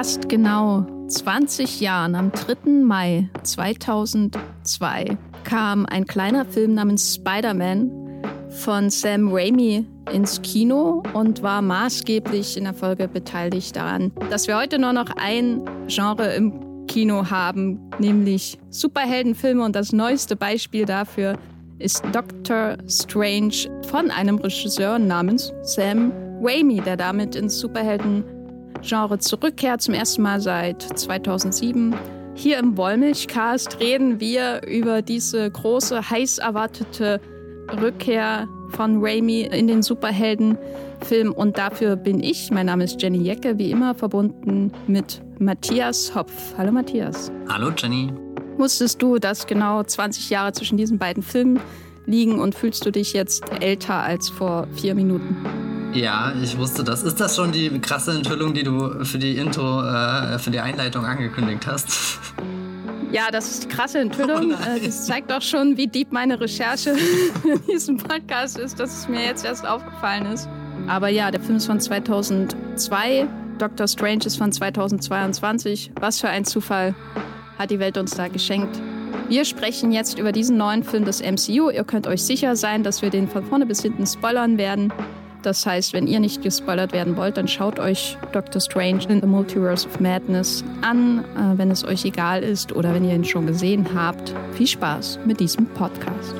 fast genau 20 Jahren, am 3. Mai 2002, kam ein kleiner Film namens Spider-Man von Sam Raimi ins Kino und war maßgeblich in der Folge beteiligt daran, dass wir heute nur noch ein Genre im Kino haben, nämlich Superheldenfilme. Und das neueste Beispiel dafür ist Doctor Strange von einem Regisseur namens Sam Raimi, der damit ins Superhelden-Genre zurückkehrt, zum ersten Mal seit 2007. Hier im Wollmilchcast reden wir über diese große, heiß erwartete Rückkehr von Raimi in den Superheldenfilm. Und dafür bin ich, mein Name ist Jenny Jecke, wie immer verbunden mit Matthias Hopf. Hallo Matthias. Hallo Jenny. Wusstest du, dass genau 20 Jahre zwischen diesen beiden Filmen liegen und fühlst du dich jetzt älter als vor vier Minuten? Ja, ich wusste das. Ist das schon die krasse Enthüllung, die du für die Intro, äh, für die Einleitung angekündigt hast? Ja, das ist die krasse Enthüllung. Oh das zeigt auch schon, wie deep meine Recherche in diesem Podcast ist, dass es mir jetzt erst aufgefallen ist. Aber ja, der Film ist von 2002. Doctor Strange ist von 2022. Was für ein Zufall hat die Welt uns da geschenkt. Wir sprechen jetzt über diesen neuen Film des MCU. Ihr könnt euch sicher sein, dass wir den von vorne bis hinten spoilern werden. Das heißt, wenn ihr nicht gespoilert werden wollt, dann schaut euch Doctor Strange in the Multiverse of Madness an, äh, wenn es euch egal ist oder wenn ihr ihn schon gesehen habt. Viel Spaß mit diesem Podcast.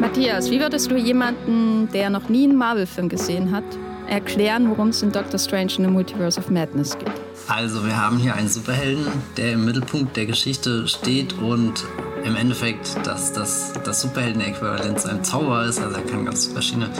Matthias, wie würdest du jemanden, der noch nie einen Marvel-Film gesehen hat, erklären, worum es in Doctor Strange in the Multiverse of Madness geht? Also, wir haben hier einen Superhelden, der im Mittelpunkt der Geschichte steht und im Endeffekt das, das, das Superhelden-Äquivalent zu einem Zauberer ist. Also, er kann ganz verschiedene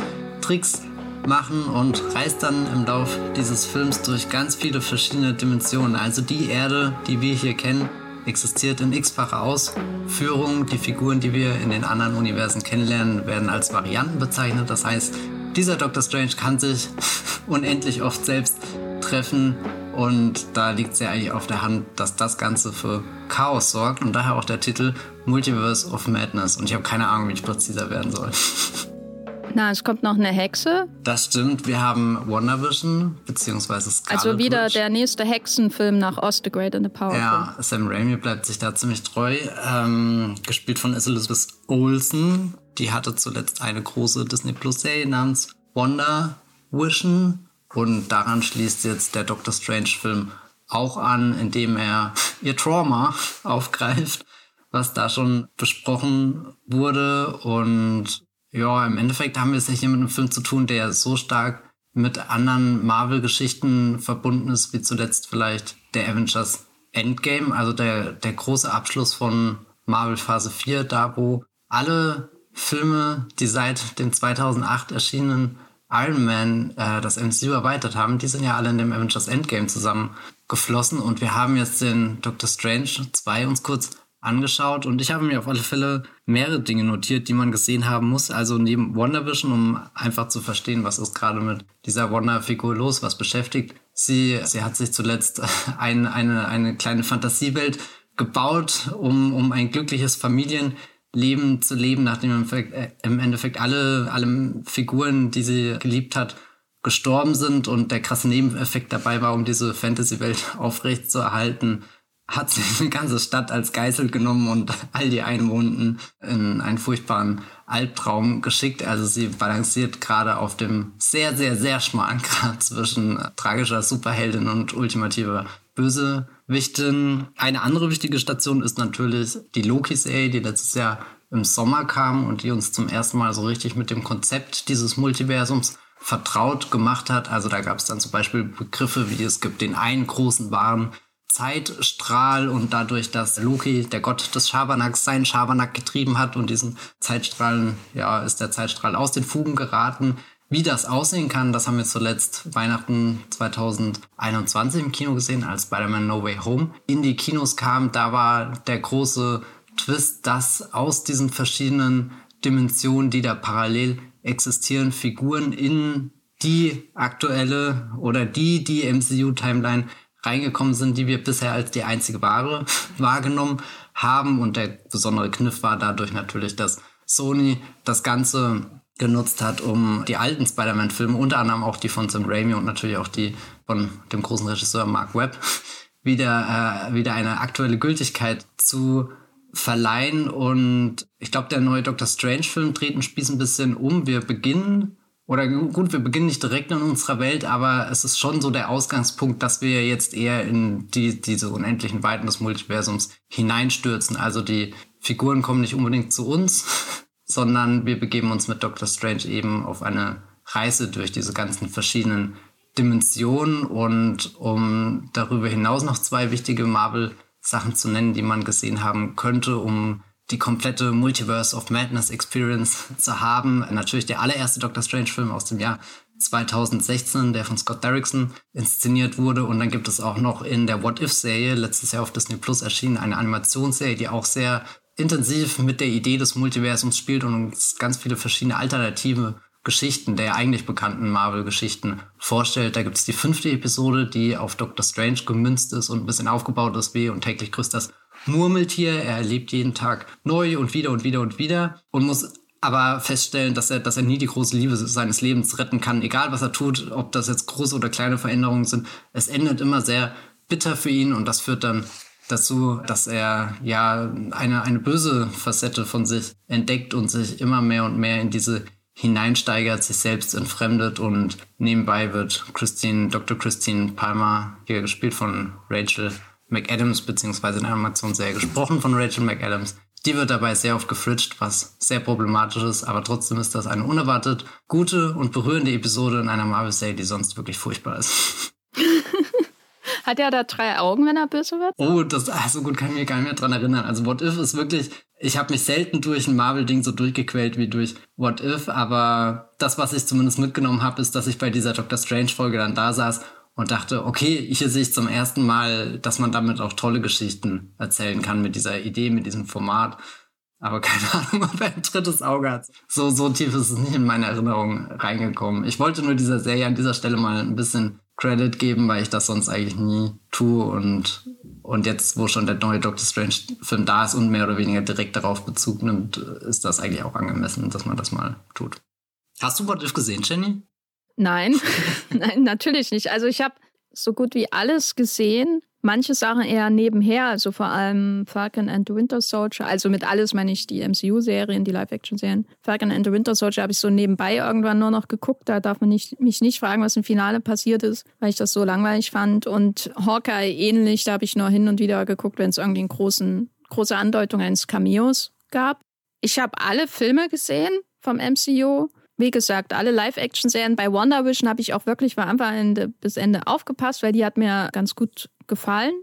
Tricks machen und reist dann im Lauf dieses Films durch ganz viele verschiedene Dimensionen. Also, die Erde, die wir hier kennen, existiert in x-facher Ausführung. Die Figuren, die wir in den anderen Universen kennenlernen, werden als Varianten bezeichnet. Das heißt, dieser Doctor Strange kann sich unendlich oft selbst treffen und da liegt es ja eigentlich auf der Hand, dass das Ganze für Chaos sorgt und daher auch der Titel Multiverse of Madness. Und ich habe keine Ahnung, wie ich präziser werden soll. Na, es kommt noch eine Hexe. Das stimmt. Wir haben WandaVision, beziehungsweise Scarlet Also wieder Witch. der nächste Hexenfilm nach Oz the Great and the Powerful. Ja, Sam Raimi bleibt sich da ziemlich treu. Ähm, gespielt von Elizabeth Olsen. Die hatte zuletzt eine große Disney Plus Serie namens WandaVision. Und daran schließt jetzt der Doctor Strange-Film auch an, indem er ihr Trauma aufgreift, was da schon besprochen wurde. Und ja, im Endeffekt haben wir es hier mit einem Film zu tun, der so stark mit anderen Marvel-Geschichten verbunden ist, wie zuletzt vielleicht der Avengers Endgame, also der, der große Abschluss von Marvel Phase 4, da wo alle Filme, die seit dem 2008 erschienenen Iron Man äh, das MCU erweitert haben, die sind ja alle in dem Avengers Endgame zusammengeflossen und wir haben jetzt den Doctor Strange 2 uns kurz angeschaut und ich habe mir auf alle Fälle mehrere Dinge notiert, die man gesehen haben muss. Also neben WandaVision, um einfach zu verstehen, was ist gerade mit dieser Wanda-Figur los, was beschäftigt sie. Sie hat sich zuletzt ein, eine, eine kleine Fantasiewelt gebaut, um, um ein glückliches Familien Leben zu leben, nachdem im Endeffekt, äh, im Endeffekt alle, alle Figuren, die sie geliebt hat, gestorben sind und der krasse Nebeneffekt dabei war, um diese Fantasy-Welt aufrecht zu erhalten, hat sie eine ganze Stadt als Geißel genommen und all die Einwohnenden in einen furchtbaren Albtraum geschickt. Also sie balanciert gerade auf dem sehr, sehr, sehr schmalen Grad zwischen tragischer Superheldin und ultimativer Bösewichtin. Eine andere wichtige Station ist natürlich die Loki-Serie, die letztes Jahr im Sommer kam und die uns zum ersten Mal so richtig mit dem Konzept dieses Multiversums vertraut gemacht hat. Also da gab es dann zum Beispiel Begriffe wie es gibt den einen großen wahren Zeitstrahl und dadurch, dass Loki, der Gott des Schabernacks, seinen Schabernack getrieben hat und diesen Zeitstrahlen, ja, ist der Zeitstrahl aus den Fugen geraten. Wie das aussehen kann, das haben wir zuletzt Weihnachten 2021 im Kino gesehen, als Spider-Man No Way Home in die Kinos kam. Da war der große Twist, dass aus diesen verschiedenen Dimensionen, die da parallel existieren, Figuren in die aktuelle oder die, die MCU-Timeline reingekommen sind, die wir bisher als die einzige wahre wahrgenommen haben. Und der besondere Kniff war dadurch natürlich, dass Sony das Ganze genutzt hat, um die alten Spider-Man-Filme, unter anderem auch die von Sam Raimi und natürlich auch die von dem großen Regisseur Mark Webb, wieder, äh, wieder eine aktuelle Gültigkeit zu verleihen. Und ich glaube, der neue Doctor Strange-Film dreht einen Spieß ein bisschen um. Wir beginnen, oder gut, wir beginnen nicht direkt in unserer Welt, aber es ist schon so der Ausgangspunkt, dass wir jetzt eher in die, diese unendlichen Weiten des Multiversums hineinstürzen. Also die Figuren kommen nicht unbedingt zu uns, sondern wir begeben uns mit Doctor Strange eben auf eine Reise durch diese ganzen verschiedenen Dimensionen und um darüber hinaus noch zwei wichtige Marvel Sachen zu nennen, die man gesehen haben könnte, um die komplette Multiverse of Madness Experience zu haben. Natürlich der allererste Doctor Strange Film aus dem Jahr 2016, der von Scott Derrickson inszeniert wurde. Und dann gibt es auch noch in der What If-Serie, letztes Jahr auf Disney Plus erschienen, eine Animationsserie, die auch sehr intensiv mit der Idee des Multiversums spielt und uns ganz viele verschiedene alternative Geschichten, der eigentlich bekannten Marvel-Geschichten vorstellt. Da gibt es die fünfte Episode, die auf Doctor Strange gemünzt ist und ein bisschen aufgebaut ist wie und täglich grüßt das Murmeltier. Er erlebt jeden Tag neu und wieder und wieder und wieder und muss aber feststellen, dass er, dass er nie die große Liebe seines Lebens retten kann, egal was er tut, ob das jetzt große oder kleine Veränderungen sind. Es endet immer sehr bitter für ihn und das führt dann dazu, dass er ja eine, eine böse Facette von sich entdeckt und sich immer mehr und mehr in diese hineinsteigert, sich selbst entfremdet und nebenbei wird Christine, Dr. Christine Palmer, hier gespielt von Rachel McAdams, beziehungsweise in der Animationsserie gesprochen von Rachel McAdams. Die wird dabei sehr oft gefritscht, was sehr problematisch ist, aber trotzdem ist das eine unerwartet gute und berührende Episode in einer Marvel-Serie, die sonst wirklich furchtbar ist. Hat er da drei Augen, wenn er böse wird? Oh, das, ach, so gut kann ich mich gar nicht mehr dran erinnern. Also What If ist wirklich, ich habe mich selten durch ein Marvel-Ding so durchgequält wie durch What If, aber das, was ich zumindest mitgenommen habe, ist, dass ich bei dieser Doctor Strange-Folge dann da saß und dachte, okay, hier sehe ich zum ersten Mal, dass man damit auch tolle Geschichten erzählen kann mit dieser Idee, mit diesem Format. Aber keine Ahnung, ob er ein drittes Auge hat. So, so tief ist es nicht in meine Erinnerung reingekommen. Ich wollte nur dieser Serie an dieser Stelle mal ein bisschen Credit geben, weil ich das sonst eigentlich nie tue und und jetzt, wo schon der neue Doctor Strange-Film da ist und mehr oder weniger direkt darauf Bezug nimmt, ist das eigentlich auch angemessen, dass man das mal tut. Hast du What If gesehen, Jenny? Nein, nein, natürlich nicht. Also ich habe so gut wie alles gesehen. Manche Sachen eher nebenher, also vor allem Falcon and the Winter Soldier. Also mit alles meine ich die MCU-Serien, die Live-Action-Serien. Falcon and the Winter Soldier habe ich so nebenbei irgendwann nur noch geguckt. Da darf man nicht, mich nicht fragen, was im Finale passiert ist, weil ich das so langweilig fand. Und Hawkeye ähnlich, da habe ich nur hin und wieder geguckt, wenn es irgendwie eine großen, große Andeutung eines Cameos gab. Ich habe alle Filme gesehen vom MCU wie gesagt, alle Live-Action-Serien. Bei Wonder Vision habe ich auch wirklich von Anfang bis Ende aufgepasst, weil die hat mir ganz gut gefallen.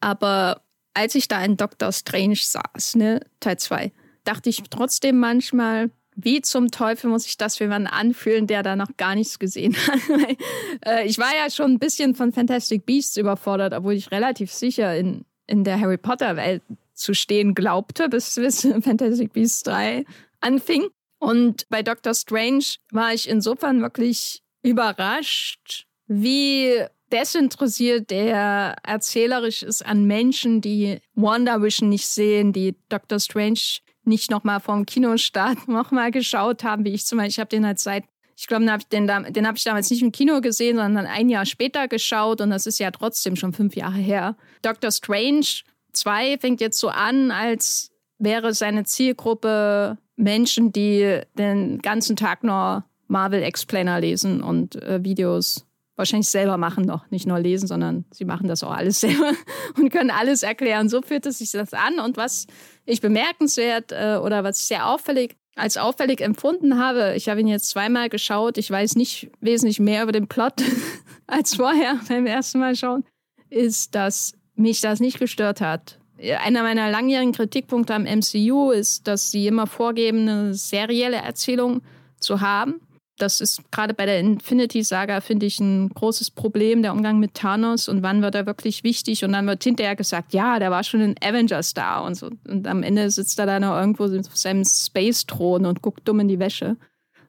Aber als ich da in Doctor Strange saß, ne, Teil 2, dachte ich trotzdem manchmal, wie zum Teufel muss ich das für jemanden anfühlen, der da noch gar nichts gesehen hat? Äh, ich war ja schon ein bisschen von Fantastic Beasts überfordert, obwohl ich relativ sicher in, in der Harry Potter-Welt zu stehen glaubte, bis, bis Fantastic Beasts 3 anfing. Und bei Doctor Strange war ich insofern wirklich überrascht, wie desinteressiert der erzählerisch ist an Menschen, die Wonder Vision nicht sehen, die Doctor Strange nicht nochmal vom Kinostart nochmal geschaut haben, wie ich zum Beispiel. Ich habe den halt seit, ich glaube, den, den, den habe ich damals nicht im Kino gesehen, sondern ein Jahr später geschaut und das ist ja trotzdem schon fünf Jahre her. Doctor Strange 2 fängt jetzt so an, als wäre seine Zielgruppe Menschen, die den ganzen Tag nur Marvel Explainer lesen und äh, Videos wahrscheinlich selber machen noch, nicht nur lesen, sondern sie machen das auch alles selber und können alles erklären. So fühlt es sich das an und was ich bemerkenswert äh, oder was ich sehr auffällig als auffällig empfunden habe, ich habe ihn jetzt zweimal geschaut, ich weiß nicht wesentlich mehr über den Plot als vorher beim ersten Mal schauen, ist, dass mich das nicht gestört hat einer meiner langjährigen Kritikpunkte am MCU ist, dass sie immer vorgeben, eine serielle Erzählung zu haben. Das ist gerade bei der Infinity-Saga, finde ich, ein großes Problem, der Umgang mit Thanos und wann wird er wirklich wichtig und dann wird hinterher gesagt, ja, der war schon ein Avengers-Star und so. Und am Ende sitzt er da noch irgendwo auf seinem Space-Thron und guckt dumm in die Wäsche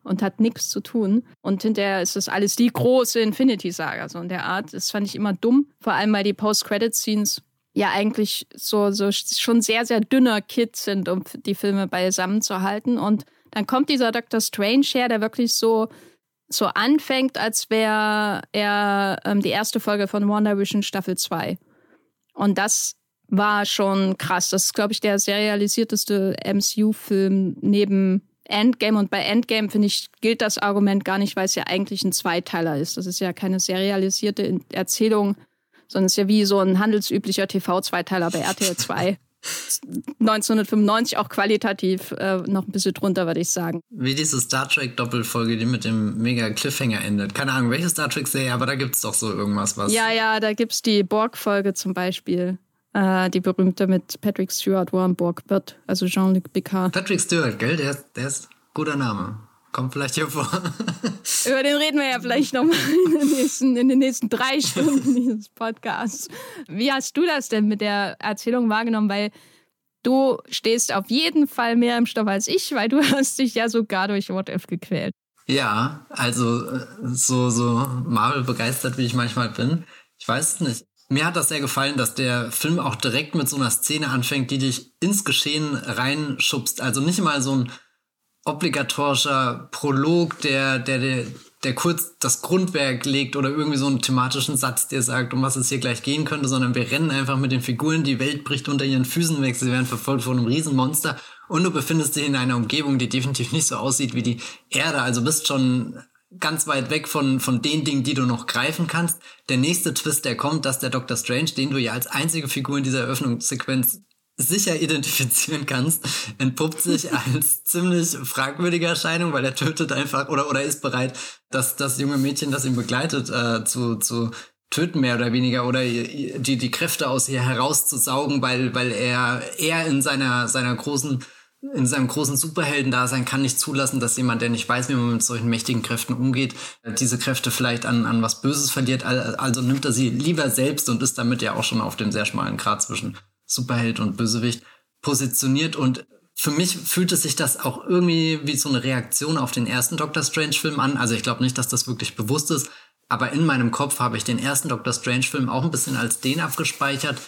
und hat nichts zu tun. Und hinterher ist das alles die große Infinity-Saga, so in der Art. Das fand ich immer dumm, vor allem weil die Post-Credit-Scenes ja eigentlich so, so schon sehr, sehr dünner Kit sind, um die Filme beisammen zu halten. Und dann kommt dieser Dr. Strange her, der wirklich so, so anfängt, als wäre er ähm, die erste Folge von WandaVision Staffel 2. Und das war schon krass. Das ist, glaube ich, der serialisierteste MCU-Film neben Endgame. Und bei Endgame, finde ich, gilt das Argument gar nicht, weil es ja eigentlich ein Zweiteiler ist. Das ist ja keine serialisierte Erzählung, sondern es ist ja wie so ein handelsüblicher TV-Zweiteiler bei RTL 2. 1995 auch qualitativ äh, noch ein bisschen drunter, würde ich sagen. Wie diese Star Trek Doppelfolge, die mit dem mega Cliffhanger endet. Keine Ahnung, welche Star Trek Serie, aber da gibt es doch so irgendwas was. Ja, ja, da gibt es die Borg-Folge zum Beispiel. Äh, die berühmte mit Patrick Stewart, er Borg wird. Also Jean-Luc Picard. Patrick Stewart, gell? Der, der ist guter Name. Kommt vielleicht hier vor. Über den reden wir ja vielleicht noch mal in den nächsten, in den nächsten drei Stunden dieses Podcasts. Wie hast du das denn mit der Erzählung wahrgenommen? Weil du stehst auf jeden Fall mehr im Stoff als ich, weil du hast dich ja sogar durch What If gequält. Ja, also äh, so, so Marvel begeistert, wie ich manchmal bin. Ich weiß es nicht. Mir hat das sehr gefallen, dass der Film auch direkt mit so einer Szene anfängt, die dich ins Geschehen reinschubst. Also nicht mal so ein obligatorischer Prolog, der, der, der, der kurz das Grundwerk legt oder irgendwie so einen thematischen Satz, der sagt, um was es hier gleich gehen könnte, sondern wir rennen einfach mit den Figuren, die Welt bricht unter ihren Füßen weg, sie werden verfolgt von einem Riesenmonster und du befindest dich in einer Umgebung, die definitiv nicht so aussieht wie die Erde, also bist schon ganz weit weg von, von den Dingen, die du noch greifen kannst. Der nächste Twist, der kommt, dass der Dr. Strange, den du ja als einzige Figur in dieser Eröffnungssequenz sicher identifizieren kannst, entpuppt sich als ziemlich fragwürdige Erscheinung, weil er tötet einfach oder, oder ist bereit, dass das junge Mädchen, das ihn begleitet, äh, zu, zu töten, mehr oder weniger, oder die, die Kräfte aus ihr herauszusaugen, weil, weil er, er in seiner, seiner großen, in seinem großen Superhelden-Dasein kann nicht zulassen, dass jemand, der nicht weiß, wie man mit solchen mächtigen Kräften umgeht, diese Kräfte vielleicht an, an was Böses verliert. Also nimmt er sie lieber selbst und ist damit ja auch schon auf dem sehr schmalen Grad zwischen Superheld und Bösewicht positioniert. Und für mich fühlte sich das auch irgendwie wie so eine Reaktion auf den ersten Doctor Strange Film an. Also ich glaube nicht, dass das wirklich bewusst ist, aber in meinem Kopf habe ich den ersten Doctor Strange Film auch ein bisschen als den abgespeichert,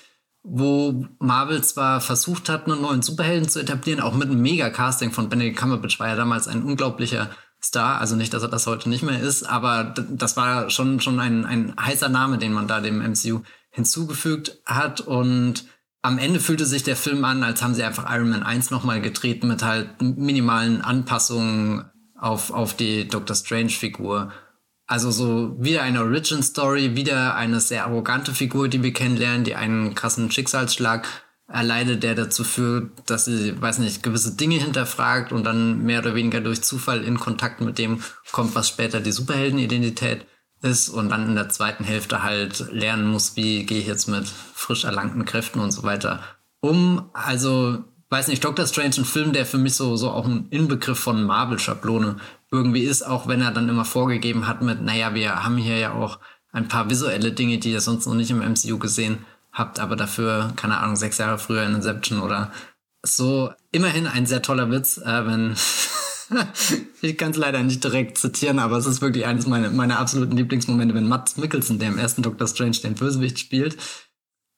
wo Marvel zwar versucht hat, einen neuen Superhelden zu etablieren, auch mit einem Mega-Casting von Benedict Cumberbatch war ja damals ein unglaublicher Star, also nicht, dass er das heute nicht mehr ist, aber das war schon, schon ein, ein heißer Name, den man da dem MCU hinzugefügt hat. Und am Ende fühlte sich der Film an, als haben sie einfach Iron Man 1 nochmal gedreht mit halt minimalen Anpassungen auf, auf die Doctor Strange-Figur. Also so wieder eine Origin-Story, wieder eine sehr arrogante Figur, die wir kennenlernen, die einen krassen Schicksalsschlag erleidet, der dazu führt, dass sie, weiß nicht, gewisse Dinge hinterfragt und dann mehr oder weniger durch Zufall in Kontakt mit dem kommt, was später die Superheldenidentität ist und dann in der zweiten Hälfte halt lernen muss, wie gehe ich jetzt mit frisch erlangten Kräften und so weiter um. Also, weiß nicht, Doctor Strange, ein Film, der für mich so, so auch ein Inbegriff von Marvel-Schablone irgendwie ist, auch wenn er dann immer vorgegeben hat mit, naja, wir haben hier ja auch ein paar visuelle Dinge, die ihr sonst noch nicht im MCU gesehen habt, aber dafür, keine Ahnung, sechs Jahre früher in Inception oder so. Immerhin ein sehr toller Witz, äh, wenn ich kann es leider nicht direkt zitieren, aber es ist wirklich eines meiner, meiner absoluten Lieblingsmomente, wenn Matt Mickelson, der im ersten Doctor Strange den Bösewicht spielt,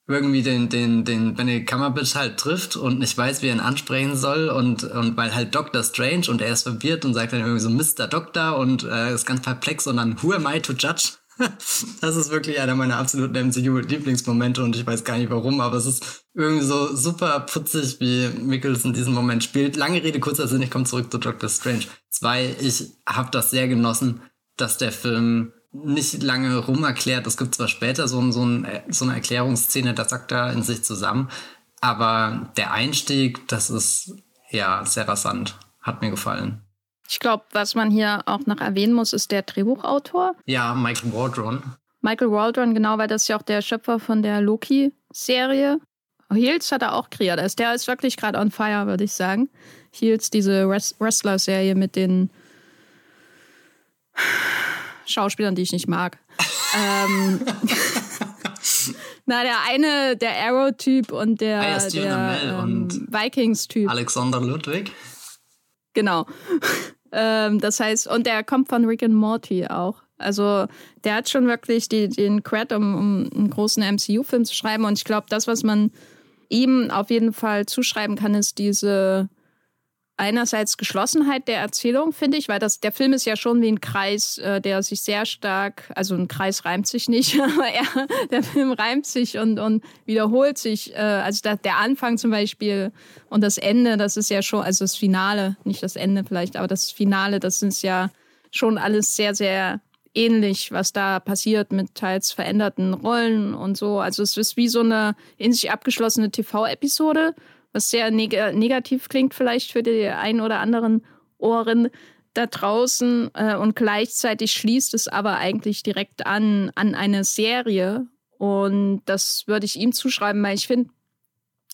irgendwie den, den, den Benedict Cumberbatch halt trifft und nicht weiß, wie er ihn ansprechen soll und, und weil halt Doctor Strange und er ist verwirrt und sagt dann irgendwie so Mr. Doctor und äh, ist ganz perplex und dann Who am I to judge? das ist wirklich einer meiner absoluten MCU-Lieblingsmomente und ich weiß gar nicht warum, aber es ist irgendwie so super putzig, wie Mickelson diesen Moment spielt. Lange Rede, kurzer Sinn, ich komme zurück zu Doctor Strange. Zwei, ich habe das sehr genossen, dass der Film nicht lange rum erklärt. Es gibt zwar später so, so, ein, so eine Erklärungsszene, das sagt er in sich zusammen, aber der Einstieg, das ist ja sehr rasant. Hat mir gefallen. Ich glaube, was man hier auch noch erwähnen muss, ist der Drehbuchautor. Ja, Michael Waldron. Michael Waldron, genau, weil das ist ja auch der Schöpfer von der Loki-Serie. Heels hat er auch kreiert. Also der ist wirklich gerade on fire, würde ich sagen. Heels, diese Wrestler-Serie mit den Schauspielern, die ich nicht mag. ähm, na, der eine, der Arrow-Typ und der, ah, der ähm, Vikings-Typ. Alexander Ludwig. Genau. Ähm, das heißt, und der kommt von Rick and Morty auch. Also der hat schon wirklich die, den Cred, um, um einen großen MCU-Film zu schreiben. Und ich glaube, das, was man ihm auf jeden Fall zuschreiben kann, ist diese einerseits Geschlossenheit der Erzählung, finde ich, weil das, der Film ist ja schon wie ein Kreis, äh, der sich sehr stark, also ein Kreis reimt sich nicht, aber er, der Film reimt sich und, und wiederholt sich. Äh, also da, der Anfang zum Beispiel und das Ende, das ist ja schon, also das Finale, nicht das Ende vielleicht, aber das Finale, das ist ja schon alles sehr, sehr ähnlich, was da passiert mit teils veränderten Rollen und so. Also es ist wie so eine in sich abgeschlossene TV-Episode was sehr neg negativ klingt vielleicht für die ein oder anderen Ohren da draußen äh, und gleichzeitig schließt es aber eigentlich direkt an an eine Serie und das würde ich ihm zuschreiben, weil ich finde,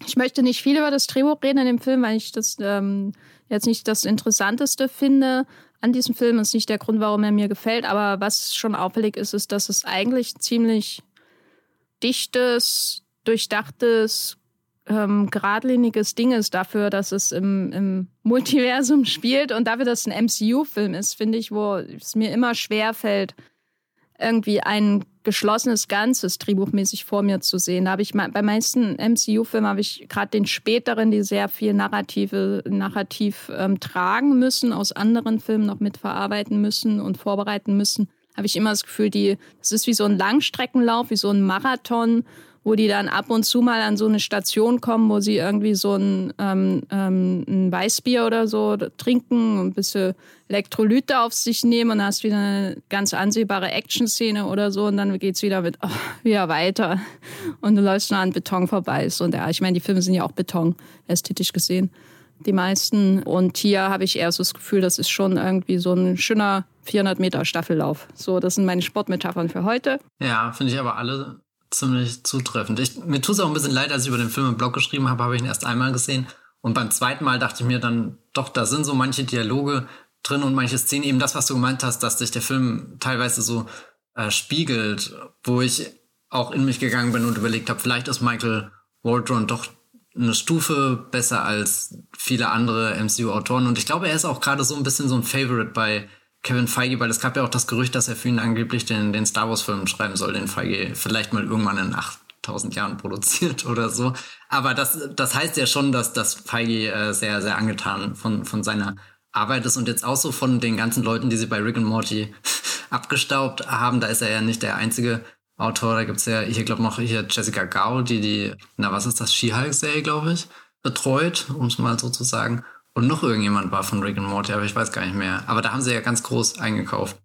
ich möchte nicht viel über das Drehbuch reden in dem Film, weil ich das ähm, jetzt nicht das Interessanteste finde an diesem Film. Das ist nicht der Grund, warum er mir gefällt, aber was schon auffällig ist, ist, dass es eigentlich ziemlich dichtes, durchdachtes, ähm, geradliniges Ding ist dafür, dass es im, im Multiversum spielt und dafür, dass es ein MCU-Film ist, finde ich, wo es mir immer schwer fällt, irgendwie ein geschlossenes Ganzes drehbuchmäßig vor mir zu sehen. Da habe ich bei meisten MCU-Filmen habe ich gerade den späteren, die sehr viel narrative narrativ ähm, tragen müssen, aus anderen Filmen noch mitverarbeiten müssen und vorbereiten müssen. Habe ich immer das Gefühl, die das ist wie so ein Langstreckenlauf, wie so ein Marathon wo die dann ab und zu mal an so eine Station kommen, wo sie irgendwie so ein, ähm, ähm, ein Weißbier oder so trinken, ein bisschen Elektrolyte auf sich nehmen und dann hast wieder eine ganz ansehbare Action-Szene oder so und dann geht's wieder oh, wieder weiter und du läufst nur an Beton vorbei. Und ja, ich meine, die Filme sind ja auch Beton, ästhetisch gesehen, die meisten. Und hier habe ich eher so das Gefühl, das ist schon irgendwie so ein schöner 400 Meter Staffellauf. So, das sind meine Sportmetaphern für heute. Ja, finde ich aber alle ziemlich zutreffend. Ich, mir tut es auch ein bisschen leid, als ich über den Film im Blog geschrieben habe, habe ich ihn erst einmal gesehen. Und beim zweiten Mal dachte ich mir dann, doch, da sind so manche Dialoge drin und manche Szenen, eben das, was du gemeint hast, dass sich der Film teilweise so äh, spiegelt, wo ich auch in mich gegangen bin und überlegt habe, vielleicht ist Michael Waldron doch eine Stufe besser als viele andere MCU-Autoren. Und ich glaube, er ist auch gerade so ein bisschen so ein Favorite bei Kevin Feige, weil es gab ja auch das Gerücht, dass er für ihn angeblich den, den Star Wars-Film schreiben soll, den Feige vielleicht mal irgendwann in 8000 Jahren produziert oder so. Aber das, das heißt ja schon, dass, dass Feige äh, sehr, sehr angetan von, von seiner Arbeit ist und jetzt auch so von den ganzen Leuten, die sie bei Rick and Morty abgestaubt haben. Da ist er ja nicht der einzige Autor. Da gibt's ja hier, glaube noch hier Jessica Gao, die die, na was ist das, She-Hulk-Serie, glaube ich, betreut, um es mal so zu sagen. Und noch irgendjemand war von Rick and Morty, aber ich weiß gar nicht mehr. Aber da haben sie ja ganz groß eingekauft.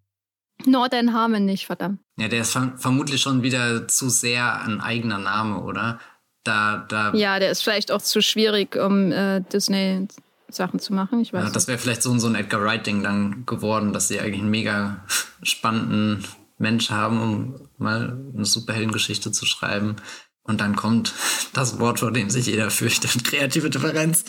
Northern Harmon nicht, verdammt. Ja, der ist vermutlich schon wieder zu sehr ein eigener Name, oder? Da, da ja, der ist vielleicht auch zu schwierig, um äh, Disney Sachen zu machen. Ich weiß ja, das wäre vielleicht so, so ein Edgar Wright-Ding dann geworden, dass sie eigentlich einen mega spannenden Mensch haben, um mal eine Superheldengeschichte zu schreiben. Und dann kommt das Wort, vor dem sich jeder fürchtet, kreative Differenz.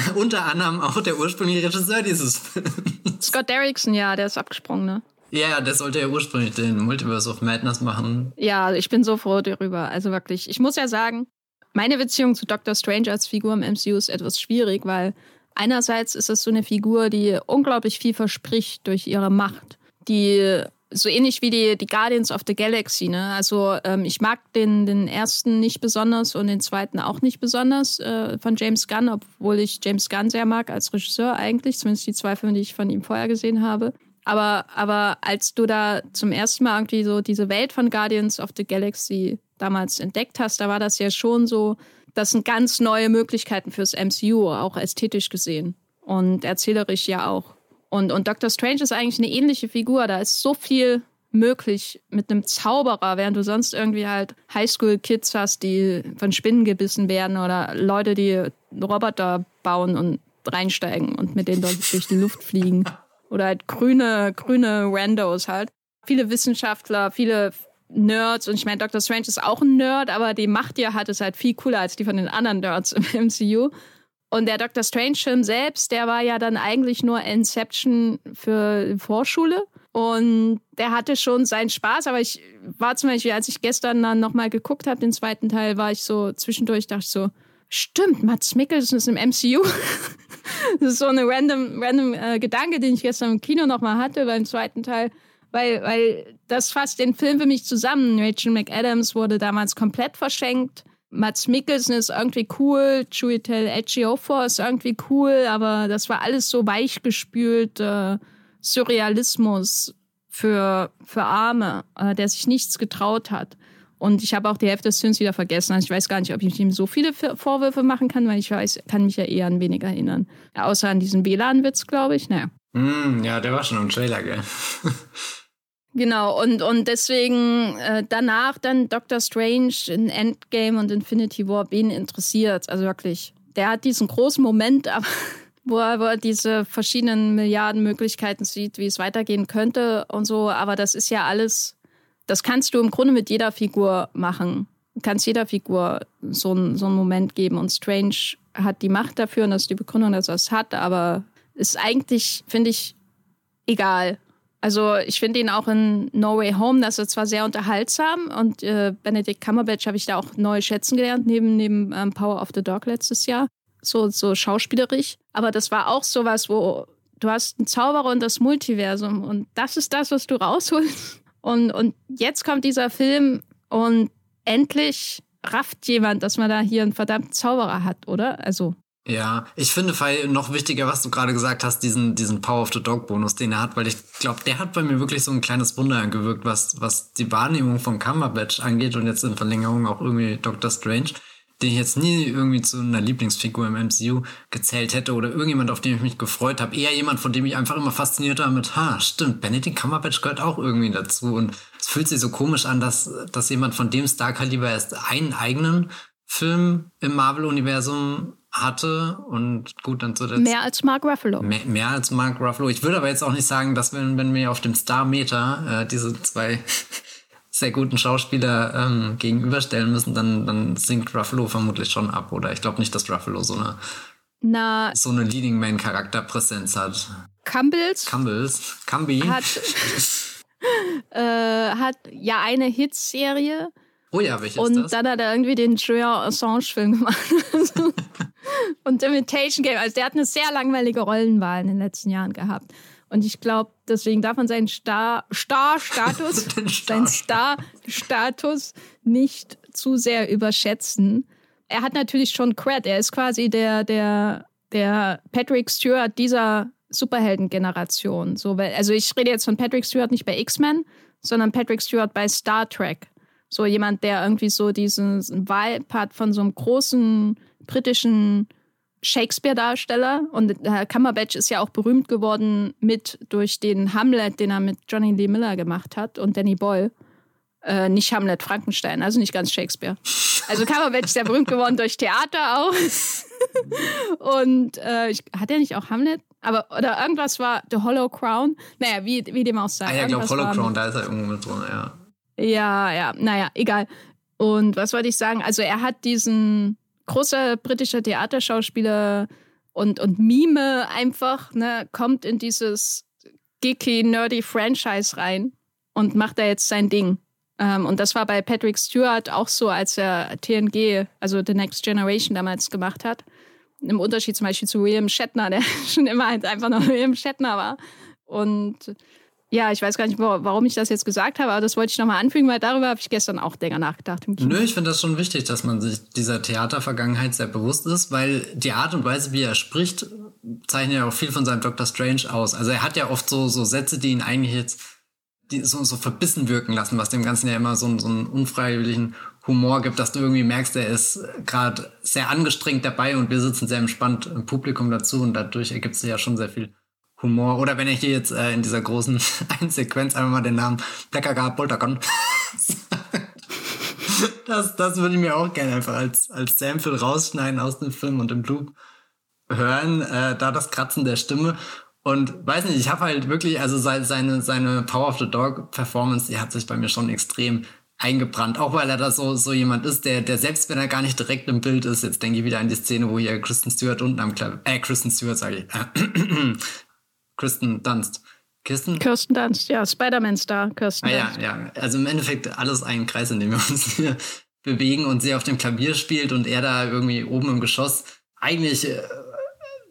Unter anderem auch der ursprüngliche Regisseur dieses Films. Scott Derrickson, ja, der ist abgesprungen, ne? Ja, der sollte ja ursprünglich den Multiverse of Madness machen. Ja, ich bin so froh darüber. Also wirklich, ich muss ja sagen, meine Beziehung zu Doctor Strange als Figur im MCU ist etwas schwierig, weil einerseits ist es so eine Figur, die unglaublich viel verspricht durch ihre Macht, die so ähnlich wie die, die Guardians of the Galaxy. Ne? Also ähm, ich mag den, den ersten nicht besonders und den zweiten auch nicht besonders äh, von James Gunn, obwohl ich James Gunn sehr mag als Regisseur eigentlich, zumindest die zwei Filme, die ich von ihm vorher gesehen habe. Aber, aber als du da zum ersten Mal irgendwie so diese Welt von Guardians of the Galaxy damals entdeckt hast, da war das ja schon so, das sind ganz neue Möglichkeiten fürs MCU, auch ästhetisch gesehen und erzählerisch ja auch. Und, und Doctor Strange ist eigentlich eine ähnliche Figur. Da ist so viel möglich mit einem Zauberer, während du sonst irgendwie halt Highschool-Kids hast, die von Spinnen gebissen werden oder Leute, die Roboter bauen und reinsteigen und mit denen durch die Luft fliegen. Oder halt grüne, grüne Randos halt. Viele Wissenschaftler, viele Nerds und ich meine, Doctor Strange ist auch ein Nerd, aber die Macht, die er hat, ist halt viel cooler als die von den anderen Nerds im MCU. Und der Doctor Strange-Film selbst, der war ja dann eigentlich nur Inception für Vorschule. Und der hatte schon seinen Spaß, aber ich war zum Beispiel, als ich gestern dann nochmal geguckt habe, den zweiten Teil, war ich so zwischendurch, dachte so, stimmt, Mats Mikkelsen ist im MCU. das ist so eine random, random äh, Gedanke, den ich gestern im Kino nochmal hatte beim zweiten Teil, weil, weil das fasst den Film für mich zusammen. Rachel McAdams wurde damals komplett verschenkt. Mats Mikkelsen ist irgendwie cool, Chiwetel Ejiofor ist irgendwie cool, aber das war alles so weichgespült äh, Surrealismus für, für Arme, äh, der sich nichts getraut hat. Und ich habe auch die Hälfte des Films wieder vergessen. Also ich weiß gar nicht, ob ich ihm so viele Vorwürfe machen kann, weil ich weiß, kann mich ja eher an wenig erinnern. Außer an diesen WLAN-Witz, glaube ich. Naja. Mm, ja, der war schon im Trailer, gell? Genau, und, und deswegen äh, danach dann Doctor Strange in Endgame und Infinity War, wen interessiert? Also wirklich, der hat diesen großen Moment, wo er, wo er diese verschiedenen Milliarden Möglichkeiten sieht, wie es weitergehen könnte und so. Aber das ist ja alles das kannst du im Grunde mit jeder Figur machen. Du kannst jeder Figur so, einen, so einen Moment geben. Und Strange hat die Macht dafür und das ist die Begründung, dass er es hat, aber ist eigentlich, finde ich, egal. Also ich finde ihn auch in No Way Home, das ist zwar sehr unterhaltsam und äh, Benedict Cumberbatch habe ich da auch neu schätzen gelernt, neben, neben ähm, Power of the Dog letztes Jahr, so, so schauspielerisch. Aber das war auch sowas, wo du hast einen Zauberer und das Multiversum und das ist das, was du rausholst und, und jetzt kommt dieser Film und endlich rafft jemand, dass man da hier einen verdammten Zauberer hat, oder? Also. Ja, ich finde noch wichtiger, was du gerade gesagt hast, diesen, diesen Power of the Dog Bonus, den er hat, weil ich glaube, der hat bei mir wirklich so ein kleines Wunder gewirkt, was, was die Wahrnehmung von Cumberbatch angeht und jetzt in Verlängerung auch irgendwie Doctor Strange den ich jetzt nie irgendwie zu einer Lieblingsfigur im MCU gezählt hätte oder irgendjemand, auf den ich mich gefreut habe. Eher jemand, von dem ich einfach immer fasziniert war mit, ha, stimmt, Benedict Cumberbatch gehört auch irgendwie dazu. Und es fühlt sich so komisch an, dass, dass jemand von dem Star-Kaliber erst einen eigenen Film im Marvel-Universum hatte und gut dann zuletzt. Mehr als Mark Ruffalo. Mehr, mehr, als Mark Ruffalo. Ich würde aber jetzt auch nicht sagen, dass wenn, wenn wir auf dem Star-Meter äh, diese zwei sehr guten Schauspieler ähm, gegenüberstellen müssen, dann, dann sinkt Ruffalo vermutlich schon ab. Oder ich glaube nicht, dass Ruffalo so eine, Na, so eine Leading Man Charakterpräsenz hat. Cumbles. Cumbles. Cumby. Hat, äh, hat ja eine Hitserie. Oh ja, welches Und das? dann hat er irgendwie den Julian Assange-Film gemacht. und Imitation Game. Also der hat eine sehr langweilige Rollenwahl in den letzten Jahren gehabt. Und ich glaube, deswegen darf man seinen Star, Star-Status, seinen Star-Status nicht zu sehr überschätzen. Er hat natürlich schon Cred. Er ist quasi der, der, der Patrick Stewart dieser Superhelden-Generation. So, also ich rede jetzt von Patrick Stewart nicht bei X-Men, sondern Patrick Stewart bei Star Trek. So jemand, der irgendwie so diesen Vibe hat von so einem großen britischen Shakespeare-Darsteller und Herr Cumberbatch ist ja auch berühmt geworden mit durch den Hamlet, den er mit Johnny Lee Miller gemacht hat und Danny Boyle. Äh, nicht Hamlet, Frankenstein, also nicht ganz Shakespeare. Also Cumberbatch ist ja berühmt geworden durch Theater auch. und äh, ich, hat er nicht auch Hamlet? Aber oder irgendwas war The Hollow Crown. Naja, wie, wie dem auch sei. Ah ja, ich glaube Hollow Crown, da ist er irgendwo mit drin, ja. Ja, ja, naja, egal. Und was wollte ich sagen? Also er hat diesen großer britischer Theaterschauspieler und, und Mime einfach, ne, kommt in dieses geeky, nerdy Franchise rein und macht da jetzt sein Ding. Ähm, und das war bei Patrick Stewart auch so, als er TNG, also The Next Generation damals gemacht hat. Im Unterschied zum Beispiel zu William Shatner, der schon immer halt einfach noch William Shatner war. Und ja, ich weiß gar nicht, warum ich das jetzt gesagt habe, aber das wollte ich nochmal anfügen, weil darüber habe ich gestern auch länger nachgedacht. Nö, ich finde das schon wichtig, dass man sich dieser Theatervergangenheit sehr bewusst ist, weil die Art und Weise, wie er spricht, zeichnet ja auch viel von seinem Dr. Strange aus. Also er hat ja oft so, so Sätze, die ihn eigentlich jetzt die so, so verbissen wirken lassen, was dem Ganzen ja immer so, so einen unfreiwilligen Humor gibt, dass du irgendwie merkst, er ist gerade sehr angestrengt dabei und wir sitzen sehr entspannt im Publikum dazu und dadurch ergibt sich ja schon sehr viel Humor. Oder wenn ich hier jetzt äh, in dieser großen Einsequenz einmal mal den Namen Blackagar Poltergon das, das würde ich mir auch gerne einfach als, als Sample rausschneiden aus dem Film und im Loop hören, äh, da das Kratzen der Stimme. Und weiß nicht, ich habe halt wirklich, also seine, seine Power of the Dog Performance, die hat sich bei mir schon extrem eingebrannt. Auch weil er da so, so jemand ist, der, der selbst wenn er gar nicht direkt im Bild ist, jetzt denke ich wieder an die Szene, wo hier Kristen Stewart unten am Klavier, äh, Kristen Stewart sage ich, äh, Kristen Dunst. Kirsten? Kirsten Dunst, ja, Spider-Man-Star, Kirsten ah, ja, ja, also im Endeffekt alles ein Kreis, in dem wir uns hier bewegen und sie auf dem Klavier spielt und er da irgendwie oben im Geschoss eigentlich äh,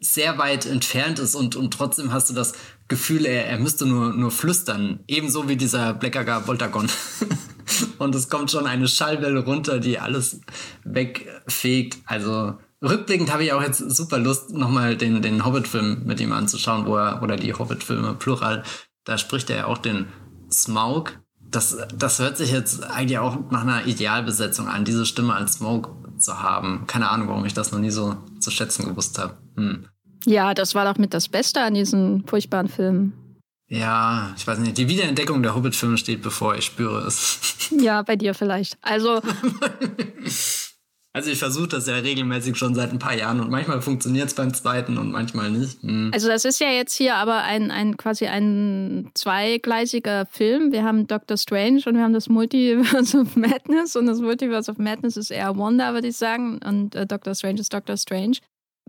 sehr weit entfernt ist und, und trotzdem hast du das Gefühl, er, er müsste nur, nur flüstern. Ebenso wie dieser Blackagar Voltagon. und es kommt schon eine Schallwelle runter, die alles wegfegt. Also rückblickend habe ich auch jetzt super Lust, nochmal den, den Hobbit-Film mit ihm anzuschauen, wo er, oder die Hobbit-Filme plural, da spricht er ja auch den Smaug. Das, das hört sich jetzt eigentlich auch nach einer Idealbesetzung an, diese Stimme als Smoke zu haben. Keine Ahnung, warum ich das noch nie so zu schätzen gewusst habe. Hm. Ja, das war doch mit das Beste an diesen furchtbaren Filmen. Ja, ich weiß nicht. Die Wiederentdeckung der Hobbit-Filme steht bevor, ich spüre es. Ja, bei dir vielleicht. Also. Also ich versuche das ja regelmäßig schon seit ein paar Jahren und manchmal funktioniert es beim zweiten und manchmal nicht. Hm. Also das ist ja jetzt hier aber ein, ein quasi ein zweigleisiger Film. Wir haben Doctor Strange und wir haben das Multiverse of Madness und das Multiverse of Madness ist eher Wanda, würde ich sagen, und äh, Doctor Strange ist Doctor Strange.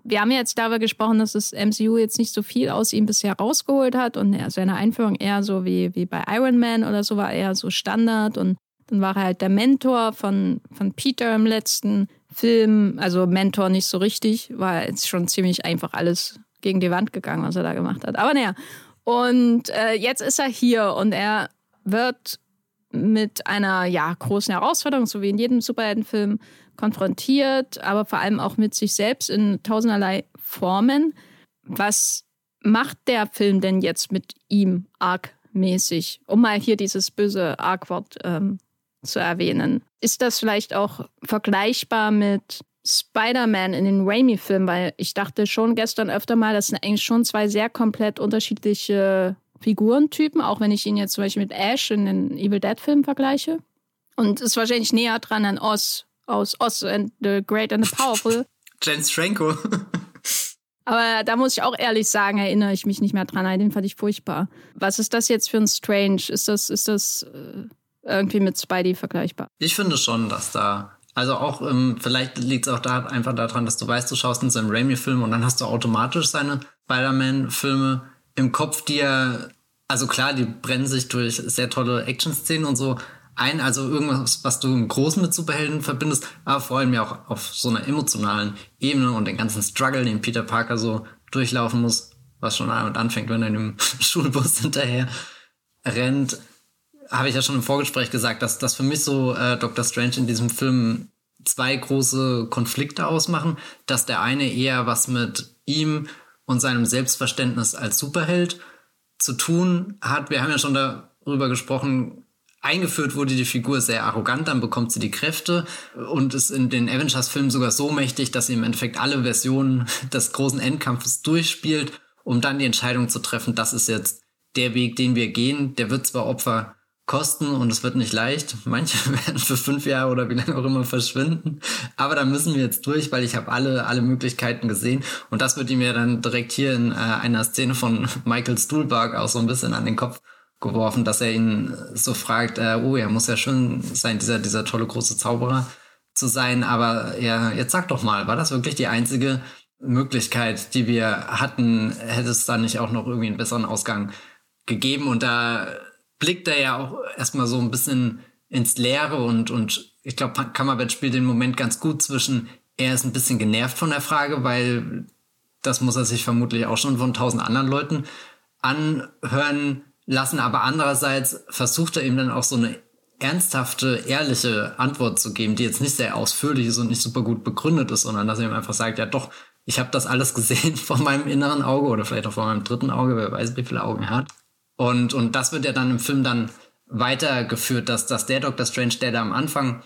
Wir haben jetzt darüber gesprochen, dass das MCU jetzt nicht so viel aus ihm bisher rausgeholt hat und seine Einführung eher so wie, wie bei Iron Man oder so war eher so Standard und dann war er halt der Mentor von, von Peter im letzten Film. Also Mentor nicht so richtig, war jetzt schon ziemlich einfach alles gegen die Wand gegangen, was er da gemacht hat. Aber naja. Und äh, jetzt ist er hier und er wird mit einer ja, großen Herausforderung, so wie in jedem Superheldenfilm, konfrontiert, aber vor allem auch mit sich selbst in tausenderlei Formen. Was macht der Film denn jetzt mit ihm arg-mäßig? Um mal hier dieses böse Arg-Wort ähm, zu erwähnen. Ist das vielleicht auch vergleichbar mit Spider-Man in den Raimi-Filmen? Weil ich dachte schon gestern öfter mal, das sind eigentlich schon zwei sehr komplett unterschiedliche Figurentypen, auch wenn ich ihn jetzt zum Beispiel mit Ash in den Evil Dead-Filmen vergleiche. Und ist wahrscheinlich näher dran an Oz aus Oz and the Great and the Powerful. James Franco. Aber da muss ich auch ehrlich sagen, erinnere ich mich nicht mehr dran. Den fand ich furchtbar. Was ist das jetzt für ein Strange? Ist das, ist das äh, irgendwie mit Spidey vergleichbar. Ich finde schon, dass da also auch, ähm, vielleicht liegt es auch da einfach daran, dass du weißt, du schaust in seinem Raimi-Film und dann hast du automatisch seine Spider-Man-Filme im Kopf, die er, also klar, die brennen sich durch sehr tolle Action-Szenen und so ein, also irgendwas, was du im Großen mit Superhelden verbindest, aber vor allem ja auch auf so einer emotionalen Ebene und den ganzen Struggle, den Peter Parker so durchlaufen muss, was schon damit anfängt, wenn er in dem Schulbus hinterher rennt habe ich ja schon im Vorgespräch gesagt, dass das für mich so äh, Doctor Strange in diesem Film zwei große Konflikte ausmachen, dass der eine eher was mit ihm und seinem Selbstverständnis als Superheld zu tun hat. Wir haben ja schon darüber gesprochen, eingeführt wurde die Figur sehr arrogant, dann bekommt sie die Kräfte und ist in den Avengers-Filmen sogar so mächtig, dass sie im Endeffekt alle Versionen des großen Endkampfes durchspielt, um dann die Entscheidung zu treffen, das ist jetzt der Weg, den wir gehen. Der wird zwar Opfer kosten und es wird nicht leicht. Manche werden für fünf Jahre oder wie lange auch immer verschwinden. Aber da müssen wir jetzt durch, weil ich habe alle, alle Möglichkeiten gesehen. Und das wird ihm ja dann direkt hier in äh, einer Szene von Michael Stuhlbarg auch so ein bisschen an den Kopf geworfen, dass er ihn so fragt, äh, oh, er muss ja schön sein, dieser, dieser tolle große Zauberer zu sein. Aber ja, jetzt sag doch mal, war das wirklich die einzige Möglichkeit, die wir hatten? Hätte es da nicht auch noch irgendwie einen besseren Ausgang gegeben? Und da blickt er ja auch erstmal so ein bisschen ins Leere und, und ich glaube, Kammerwett spielt den Moment ganz gut zwischen, er ist ein bisschen genervt von der Frage, weil das muss er sich vermutlich auch schon von tausend anderen Leuten anhören lassen, aber andererseits versucht er ihm dann auch so eine ernsthafte, ehrliche Antwort zu geben, die jetzt nicht sehr ausführlich ist und nicht super gut begründet ist, sondern dass er ihm einfach sagt, ja doch, ich habe das alles gesehen vor meinem inneren Auge oder vielleicht auch vor meinem dritten Auge, wer weiß, wie viele Augen er hat. Und, und das wird ja dann im Film dann weitergeführt, dass, dass der Dr. Strange, der da am Anfang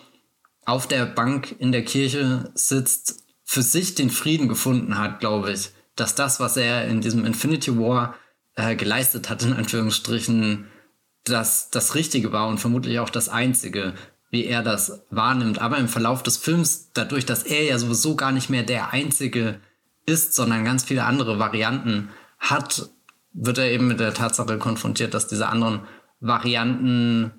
auf der Bank in der Kirche sitzt, für sich den Frieden gefunden hat, glaube ich. Dass das, was er in diesem Infinity War äh, geleistet hat, in Anführungsstrichen, das, das Richtige war und vermutlich auch das Einzige, wie er das wahrnimmt. Aber im Verlauf des Films, dadurch, dass er ja sowieso gar nicht mehr der Einzige ist, sondern ganz viele andere Varianten hat, wird er eben mit der Tatsache konfrontiert, dass diese anderen Varianten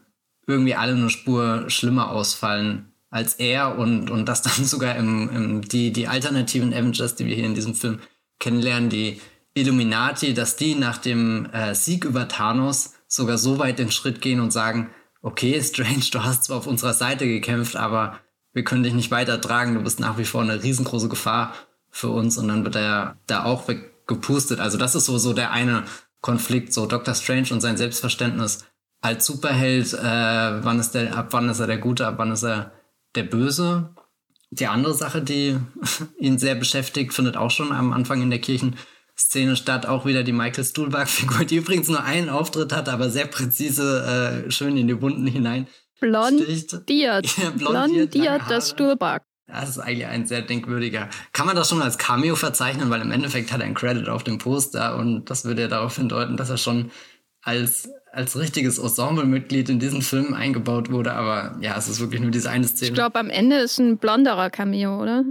irgendwie alle eine Spur schlimmer ausfallen als er und, und dass dann sogar im, im, die, die alternativen Avengers, die wir hier in diesem Film kennenlernen, die Illuminati, dass die nach dem äh, Sieg über Thanos sogar so weit den Schritt gehen und sagen, okay, Strange, du hast zwar auf unserer Seite gekämpft, aber wir können dich nicht weiter tragen, du bist nach wie vor eine riesengroße Gefahr für uns. Und dann wird er da auch weggepustet. Also das ist so, so der eine Konflikt, so Doctor Strange und sein Selbstverständnis als Superheld, äh, wann ist der, ab wann ist er der Gute, ab wann ist er der Böse. Die andere Sache, die ihn sehr beschäftigt, findet auch schon am Anfang in der Kirchenszene statt. Auch wieder die Michael Stuhlbarg-Figur, die übrigens nur einen Auftritt hat, aber sehr präzise, äh, schön in die Wunden hinein. Blondiert. Ja, blondiert, blondiert das Stuhlbarg. Das ist eigentlich ein sehr denkwürdiger. Kann man das schon als Cameo verzeichnen, weil im Endeffekt hat er einen Credit auf dem Poster und das würde ja darauf hindeuten, dass er schon als, als richtiges Ensemble-Mitglied in diesen Film eingebaut wurde. Aber ja, es ist wirklich nur diese eine Szene. Ich glaube, am Ende ist ein blonderer Cameo, oder?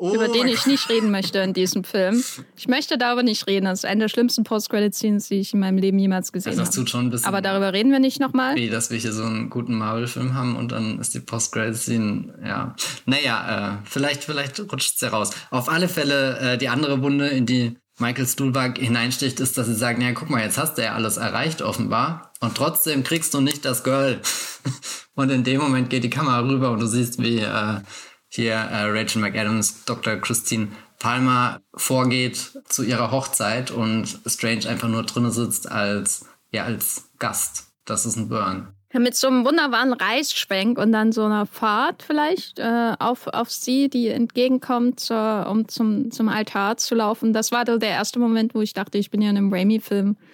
Oh über den ich nicht reden möchte in diesem Film. Ich möchte darüber nicht reden. Das ist eine der schlimmsten Post-Credit-Scenes, die ich in meinem Leben jemals gesehen also das tut schon ein bisschen Aber darüber reden wir nicht nochmal. Wie, dass wir hier so einen guten Marvel-Film haben und dann ist die Post-Credit-Scene, ja. Naja, äh, vielleicht, vielleicht rutscht es ja raus. Auf alle Fälle, äh, die andere Wunde, in die Michael Stuhlbarg hineinsticht, ist, dass sie sagen, ja, guck mal, jetzt hast du ja alles erreicht offenbar und trotzdem kriegst du nicht das Girl. und in dem Moment geht die Kamera rüber und du siehst, wie äh, hier äh, Rachel McAdams, Dr. Christine Palmer vorgeht zu ihrer Hochzeit und Strange einfach nur drinnen sitzt als, ja, als Gast. Das ist ein Burn. Mit so einem wunderbaren Reisschwenk und dann so einer Fahrt vielleicht äh, auf, auf sie, die entgegenkommt, zur, um zum, zum Altar zu laufen. Das war der erste Moment, wo ich dachte, ich bin ja in einem Raimi-Film.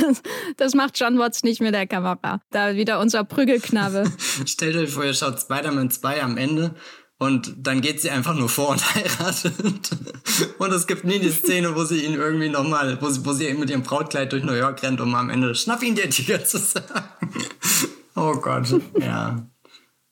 Das, das, macht John Watts nicht mit der Kamera. Da wieder unser Prügelknabe. Stellt euch vor, ihr schaut Spider-Man 2 am Ende und dann geht sie einfach nur vor und heiratet. Und es gibt nie die Szene, wo sie ihn irgendwie nochmal, wo sie, wo sie mit ihrem Brautkleid durch New York rennt, um am Ende Schnapp ihn der Tiger zu sagen. Oh Gott, ja.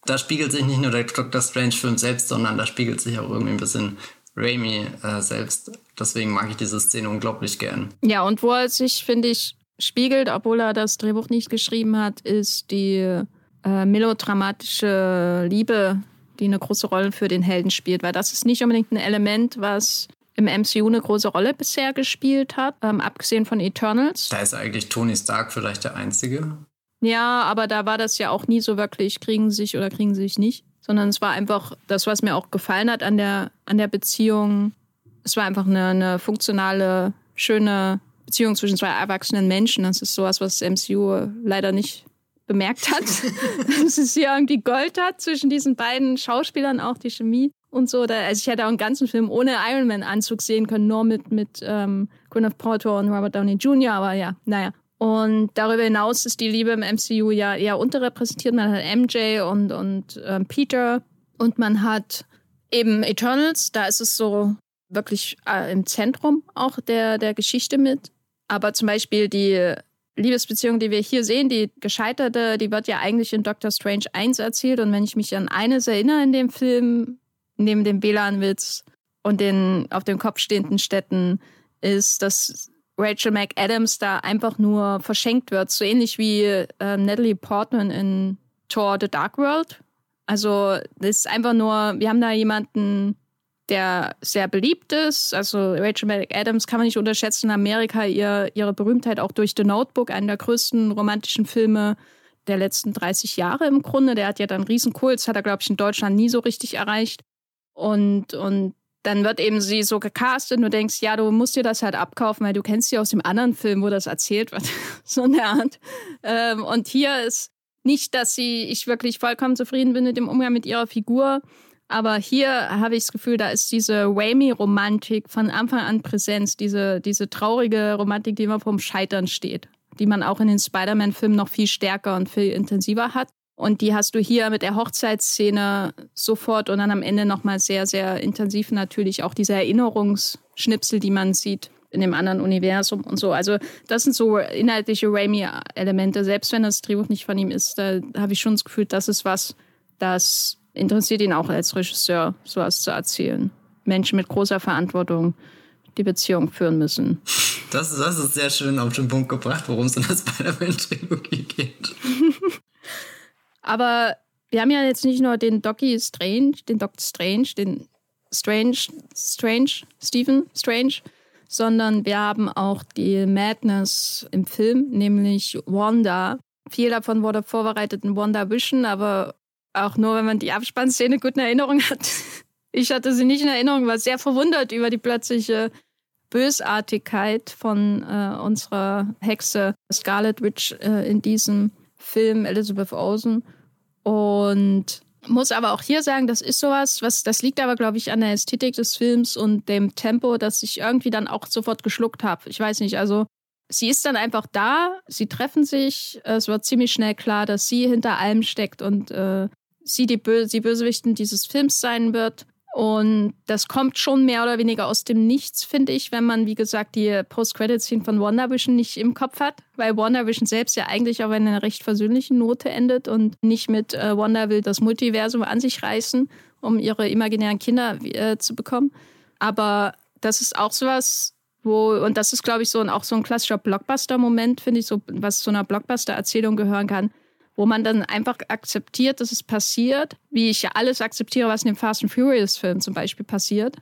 Da spiegelt sich nicht nur der Doctor Strange-Film selbst, sondern da spiegelt sich auch irgendwie ein bisschen Raimi äh, selbst. Deswegen mag ich diese Szene unglaublich gern. Ja, und wo er sich, finde ich, spiegelt, obwohl er das Drehbuch nicht geschrieben hat, ist die äh, melodramatische Liebe, die eine große Rolle für den Helden spielt. Weil das ist nicht unbedingt ein Element, was im MCU eine große Rolle bisher gespielt hat, ähm, abgesehen von Eternals. Da ist eigentlich Tony Stark vielleicht der Einzige. Ja, aber da war das ja auch nie so wirklich, kriegen sie sich oder kriegen sie sich nicht. Sondern es war einfach das, was mir auch gefallen hat an der, an der Beziehung. Es war einfach eine, eine funktionale, schöne Beziehung zwischen zwei erwachsenen Menschen. Das ist sowas, was das MCU leider nicht bemerkt hat. dass es hier irgendwie Gold hat zwischen diesen beiden Schauspielern, auch die Chemie und so. Da, also ich hätte auch einen ganzen Film ohne Iron Man Anzug sehen können, nur mit, mit ähm, Gwyneth Paltrow und Robert Downey Jr., aber ja, naja. Und darüber hinaus ist die Liebe im MCU ja eher unterrepräsentiert. Man hat MJ und, und ähm, Peter und man hat eben Eternals. Da ist es so wirklich äh, im Zentrum auch der, der Geschichte mit. Aber zum Beispiel die Liebesbeziehung, die wir hier sehen, die gescheiterte, die wird ja eigentlich in Doctor Strange 1 erzählt. Und wenn ich mich an eines erinnere in dem Film, neben dem WLAN-Witz und den auf dem Kopf stehenden Städten, ist, dass Rachel McAdams da einfach nur verschenkt wird. So ähnlich wie äh, Natalie Portman in Thor The Dark World. Also, das ist einfach nur, wir haben da jemanden, der sehr beliebt ist. Also Rachel McAdams kann man nicht unterschätzen. In Amerika ihr, ihre Berühmtheit auch durch The Notebook, einen der größten romantischen Filme der letzten 30 Jahre im Grunde. Der hat ja dann Riesenkult, das hat er, glaube ich, in Deutschland nie so richtig erreicht. Und, und dann wird eben sie so gecastet und du denkst, ja, du musst dir das halt abkaufen, weil du kennst sie aus dem anderen Film, wo das erzählt wird. so eine Art. Ähm, und hier ist nicht, dass sie, ich wirklich vollkommen zufrieden bin mit dem Umgang mit ihrer Figur. Aber hier habe ich das Gefühl, da ist diese Raimi-Romantik von Anfang an Präsenz, diese, diese traurige Romantik, die immer vorm Scheitern steht, die man auch in den Spider-Man-Filmen noch viel stärker und viel intensiver hat. Und die hast du hier mit der Hochzeitsszene sofort und dann am Ende nochmal sehr, sehr intensiv natürlich auch diese Erinnerungsschnipsel, die man sieht in dem anderen Universum und so. Also das sind so inhaltliche Raimi-Elemente. Selbst wenn das Drehbuch nicht von ihm ist, da habe ich schon das Gefühl, das ist was, das interessiert ihn auch als Regisseur, sowas zu erzählen. Menschen mit großer Verantwortung die Beziehung führen müssen. Das, das ist sehr schön auf den Punkt gebracht, worum es in der Spider-Man-Trilogie geht. Aber wir haben ja jetzt nicht nur den Docky Strange, den Doc Strange, den Strange, Strange, Stephen Strange, sondern wir haben auch die Madness im Film, nämlich Wanda. Viel davon wurde vorbereitet in Wanda Vision, aber auch nur, wenn man die Abspannszene gut in Erinnerung hat. Ich hatte sie nicht in Erinnerung, war sehr verwundert über die plötzliche Bösartigkeit von äh, unserer Hexe Scarlet Witch äh, in diesem Film Elizabeth Olsen. Und muss aber auch hier sagen, das ist sowas, was, das liegt aber, glaube ich, an der Ästhetik des Films und dem Tempo, dass ich irgendwie dann auch sofort geschluckt habe. Ich weiß nicht, also sie ist dann einfach da, sie treffen sich, es wird ziemlich schnell klar, dass sie hinter allem steckt und äh, sie die, Bö die Bösewichtin dieses Films sein wird. Und das kommt schon mehr oder weniger aus dem Nichts, finde ich, wenn man, wie gesagt, die Post-Credit-Scene von WandaVision nicht im Kopf hat, weil WandaVision selbst ja eigentlich auf einer recht versöhnlichen Note endet und nicht mit äh, Wanda will das Multiversum an sich reißen, um ihre imaginären Kinder äh, zu bekommen. Aber das ist auch sowas, wo, und das ist, glaube ich, so ein, auch so ein klassischer Blockbuster-Moment, finde ich, so, was zu einer Blockbuster-Erzählung gehören kann wo man dann einfach akzeptiert, dass es passiert, wie ich ja alles akzeptiere, was in dem Fast and Furious Film zum Beispiel passiert.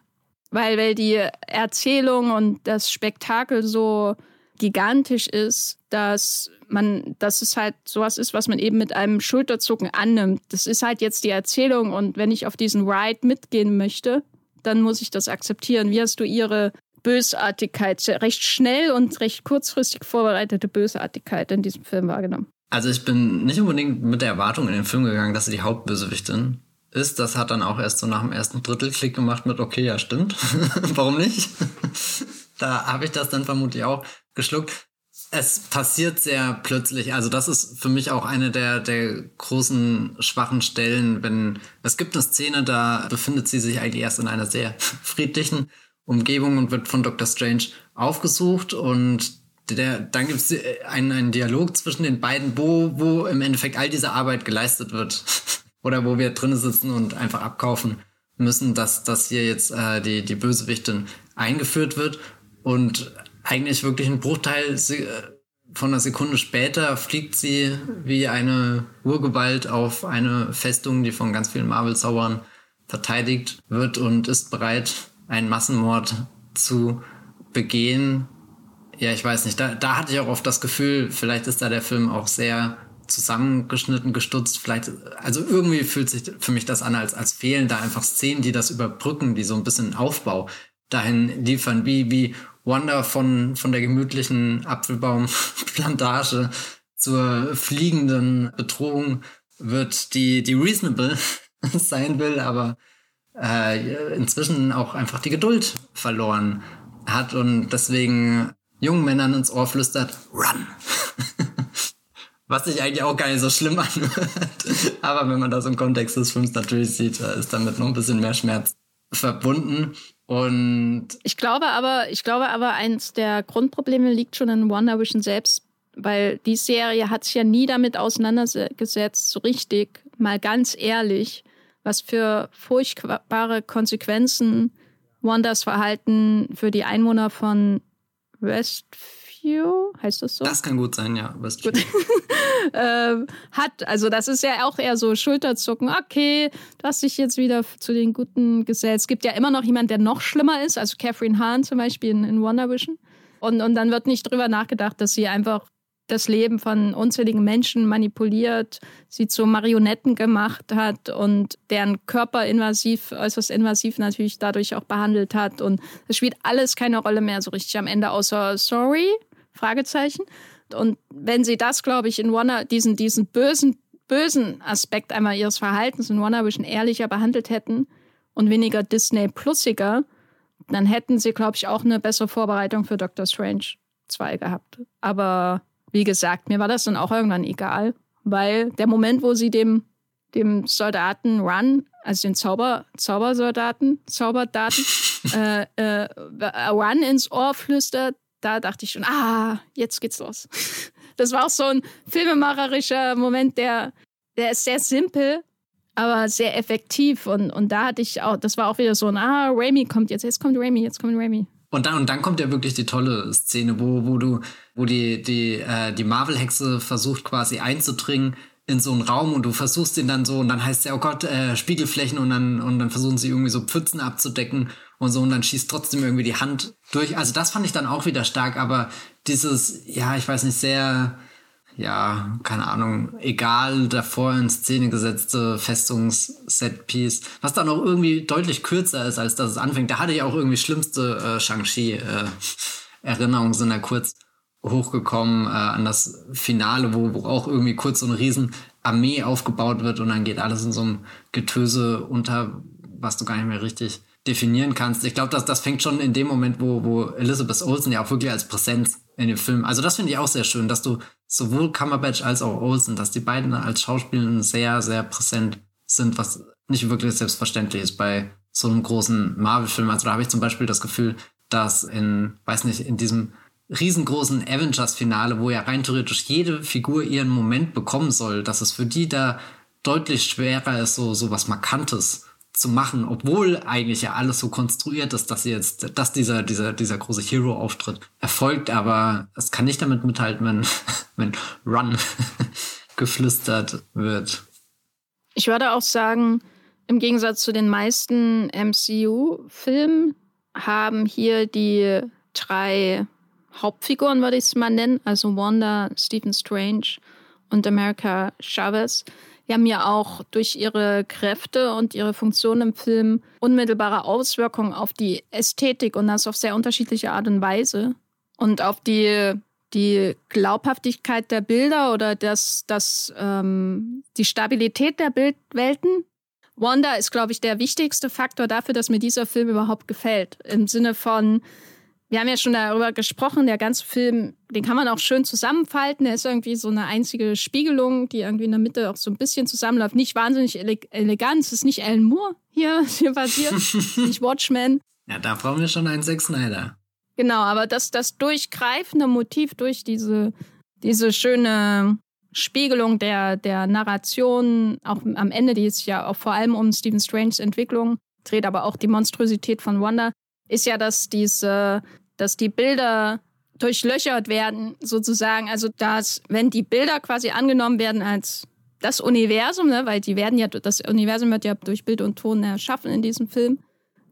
Weil, weil die Erzählung und das Spektakel so gigantisch ist, dass man, dass es halt sowas ist, was man eben mit einem Schulterzucken annimmt. Das ist halt jetzt die Erzählung und wenn ich auf diesen Ride mitgehen möchte, dann muss ich das akzeptieren. Wie hast du ihre Bösartigkeit, recht schnell und recht kurzfristig vorbereitete Bösartigkeit in diesem Film wahrgenommen? Also ich bin nicht unbedingt mit der Erwartung in den Film gegangen, dass sie die Hauptbösewichtin ist. Das hat dann auch erst so nach dem ersten Drittel Klick gemacht mit, okay, ja, stimmt. Warum nicht? da habe ich das dann vermutlich auch geschluckt. Es passiert sehr plötzlich. Also das ist für mich auch eine der, der großen schwachen Stellen, wenn es gibt eine Szene, da befindet sie sich eigentlich erst in einer sehr friedlichen Umgebung und wird von Dr. Strange aufgesucht und der, dann gibt es äh, einen, einen Dialog zwischen den beiden, wo, wo im Endeffekt all diese Arbeit geleistet wird. Oder wo wir drinnen sitzen und einfach abkaufen müssen, dass, dass hier jetzt äh, die, die Bösewichtin eingeführt wird. Und eigentlich wirklich ein Bruchteil äh, von einer Sekunde später fliegt sie wie eine Urgewalt auf eine Festung, die von ganz vielen Marvel-Zaubern verteidigt wird und ist bereit, einen Massenmord zu begehen ja, ich weiß nicht. Da, da hatte ich auch oft das Gefühl, vielleicht ist da der Film auch sehr zusammengeschnitten, gestutzt. Vielleicht, also irgendwie fühlt sich für mich das an, als, als fehlen da einfach Szenen, die das überbrücken, die so ein bisschen Aufbau dahin liefern, wie, wie Wanda von, von der gemütlichen Apfelbaumplantage zur fliegenden Bedrohung wird, die, die reasonable sein will, aber äh, inzwischen auch einfach die Geduld verloren hat und deswegen jungen Männern ins Ohr flüstert, run. Was sich eigentlich auch gar nicht so schlimm anhört. Aber wenn man das im Kontext des Films natürlich sieht, ist damit noch ein bisschen mehr Schmerz verbunden. Und ich glaube aber, ich glaube aber, eins der Grundprobleme liegt schon in Wonder Vision selbst, weil die Serie hat sich ja nie damit auseinandergesetzt, so richtig, mal ganz ehrlich, was für furchtbare Konsequenzen Wanders Verhalten für die Einwohner von Westview, heißt das so? Das kann gut sein, ja. Westview. ähm, hat, also das ist ja auch eher so Schulterzucken. Okay, du hast dich jetzt wieder zu den Guten gesellt. Es gibt ja immer noch jemand, der noch schlimmer ist, also Catherine Hahn zum Beispiel in, in Wonder Vision. Und, und dann wird nicht drüber nachgedacht, dass sie einfach das Leben von unzähligen Menschen manipuliert, sie zu Marionetten gemacht hat und deren Körper invasiv, äußerst invasiv natürlich dadurch auch behandelt hat. Und es spielt alles keine Rolle mehr so richtig am Ende, außer sorry, Fragezeichen. Und wenn sie das, glaube ich, in Wonder, diesen, diesen bösen, bösen Aspekt einmal ihres Verhaltens in Wonder Vision ehrlicher behandelt hätten und weniger Disney-plussiger, dann hätten sie, glaube ich, auch eine bessere Vorbereitung für Doctor Strange 2 gehabt. Aber wie gesagt, mir war das dann auch irgendwann egal, weil der Moment, wo sie dem, dem Soldaten Run, also den Zauber, Zaubersoldaten, Zauberdaten, äh, äh, Run ins Ohr flüstert, da dachte ich schon, ah, jetzt geht's los. Das war auch so ein filmemacherischer Moment, der, der ist sehr simpel, aber sehr effektiv. Und, und da hatte ich auch, das war auch wieder so ein, ah, Raimi kommt jetzt, jetzt kommt Raimi, jetzt kommt Raimi. Und dann, und dann kommt ja wirklich die tolle Szene, wo, wo du, wo die, die, äh, die Marvel-Hexe versucht quasi einzudringen in so einen Raum und du versuchst ihn dann so und dann heißt ja, oh Gott, äh, Spiegelflächen und dann, und dann versuchen sie irgendwie so Pfützen abzudecken und so und dann schießt trotzdem irgendwie die Hand durch. Also das fand ich dann auch wieder stark, aber dieses, ja, ich weiß nicht, sehr ja, keine Ahnung, egal davor in Szene gesetzte Festungs-Setpiece, was dann auch irgendwie deutlich kürzer ist, als dass es anfängt. Da hatte ich auch irgendwie schlimmste äh, Shang-Chi-Erinnerungen, äh, sind da kurz hochgekommen äh, an das Finale, wo, wo auch irgendwie kurz so eine riesen Armee aufgebaut wird und dann geht alles in so einem Getöse unter, was du gar nicht mehr richtig definieren kannst. Ich glaube, dass das fängt schon in dem Moment, wo, wo Elizabeth Olsen ja auch wirklich als Präsenz in dem Film. Also das finde ich auch sehr schön, dass du sowohl Cumberbatch als auch Olsen, dass die beiden als Schauspieler sehr, sehr präsent sind, was nicht wirklich selbstverständlich ist bei so einem großen Marvel-Film. Also da habe ich zum Beispiel das Gefühl, dass in, weiß nicht, in diesem riesengroßen Avengers-Finale, wo ja rein theoretisch jede Figur ihren Moment bekommen soll, dass es für die da deutlich schwerer ist, so, so was Markantes zu machen, obwohl eigentlich ja alles so konstruiert ist, dass jetzt, dass dieser, dieser, dieser große Hero-Auftritt erfolgt, aber es kann nicht damit mithalten, wenn, wenn Run geflüstert wird. Ich würde auch sagen, im Gegensatz zu den meisten MCU-Filmen haben hier die drei Hauptfiguren, würde ich es mal nennen, also Wanda, Stephen Strange und America Chavez, die haben ja auch durch ihre Kräfte und ihre Funktion im Film unmittelbare Auswirkungen auf die Ästhetik und das auf sehr unterschiedliche Art und Weise. Und auf die, die Glaubhaftigkeit der Bilder oder das, das, ähm, die Stabilität der Bildwelten. Wanda ist, glaube ich, der wichtigste Faktor dafür, dass mir dieser Film überhaupt gefällt. Im Sinne von, wir haben ja schon darüber gesprochen, der ganze Film, den kann man auch schön zusammenfalten. Der ist irgendwie so eine einzige Spiegelung, die irgendwie in der Mitte auch so ein bisschen zusammenläuft. Nicht wahnsinnig ele elegant. Es ist nicht Alan Moore hier, hier passiert, nicht Watchmen. Ja, da brauchen wir schon einen Zack Snyder. Genau, aber das, das durchgreifende Motiv durch diese, diese schöne Spiegelung der, der Narration, auch am Ende, die ist ja auch vor allem um Stephen Stranges Entwicklung, dreht aber auch die Monstrosität von Wanda, ist ja, dass diese, dass die Bilder durchlöchert werden, sozusagen. Also, dass, wenn die Bilder quasi angenommen werden als das Universum, ne, weil die werden ja, das Universum wird ja durch Bild und Ton erschaffen in diesem Film,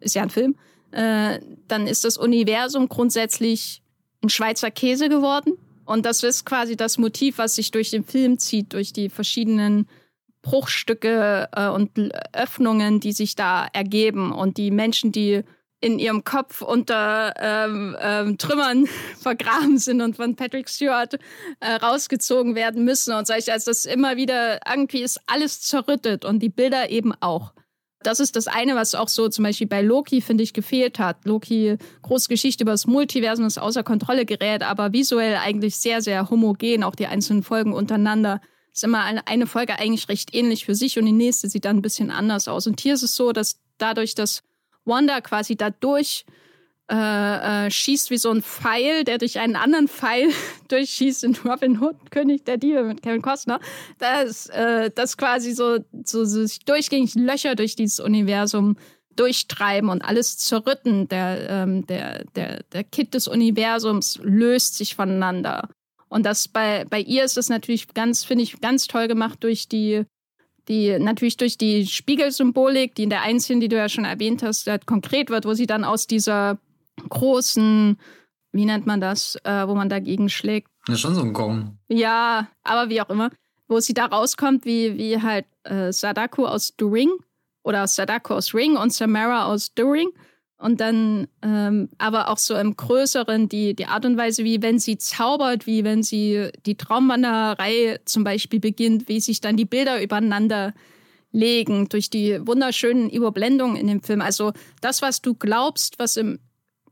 ist ja ein Film, äh, dann ist das Universum grundsätzlich ein Schweizer Käse geworden. Und das ist quasi das Motiv, was sich durch den Film zieht, durch die verschiedenen Bruchstücke äh, und Öffnungen, die sich da ergeben und die Menschen, die in ihrem Kopf unter ähm, ähm, Trümmern vergraben sind und von Patrick Stewart äh, rausgezogen werden müssen und solche. Also das immer wieder, irgendwie ist alles zerrüttet und die Bilder eben auch. Das ist das eine, was auch so zum Beispiel bei Loki, finde ich, gefehlt hat. Loki, große Geschichte über das Multiversum, das außer Kontrolle gerät, aber visuell eigentlich sehr, sehr homogen, auch die einzelnen Folgen untereinander. Ist immer eine Folge eigentlich recht ähnlich für sich und die nächste sieht dann ein bisschen anders aus. Und hier ist es so, dass dadurch, dass Wanda quasi da durch äh, äh, schießt wie so ein Pfeil, der durch einen anderen Pfeil durchschießt in Robin Hood, König der Diebe mit Kevin Costner. Das, äh, das quasi so, so, so durchgängig Löcher durch dieses Universum durchtreiben und alles zerrütten. Der, ähm, der, der, der Kit des Universums löst sich voneinander. Und das bei, bei ihr ist das natürlich ganz, finde ich, ganz toll gemacht durch die die natürlich durch die Spiegelsymbolik, die in der Einzelnen, die du ja schon erwähnt hast, halt konkret wird, wo sie dann aus dieser großen, wie nennt man das, äh, wo man dagegen schlägt. Ist schon so ein Gong. Ja, aber wie auch immer, wo sie da rauskommt, wie, wie halt äh, Sadako aus The Ring oder Sadako aus Ring und Samara aus The Ring und dann ähm, aber auch so im Größeren die, die Art und Weise, wie wenn sie zaubert, wie wenn sie die Traumwanderei zum Beispiel beginnt, wie sich dann die Bilder übereinander legen durch die wunderschönen Überblendungen in dem Film. Also das, was du glaubst, was im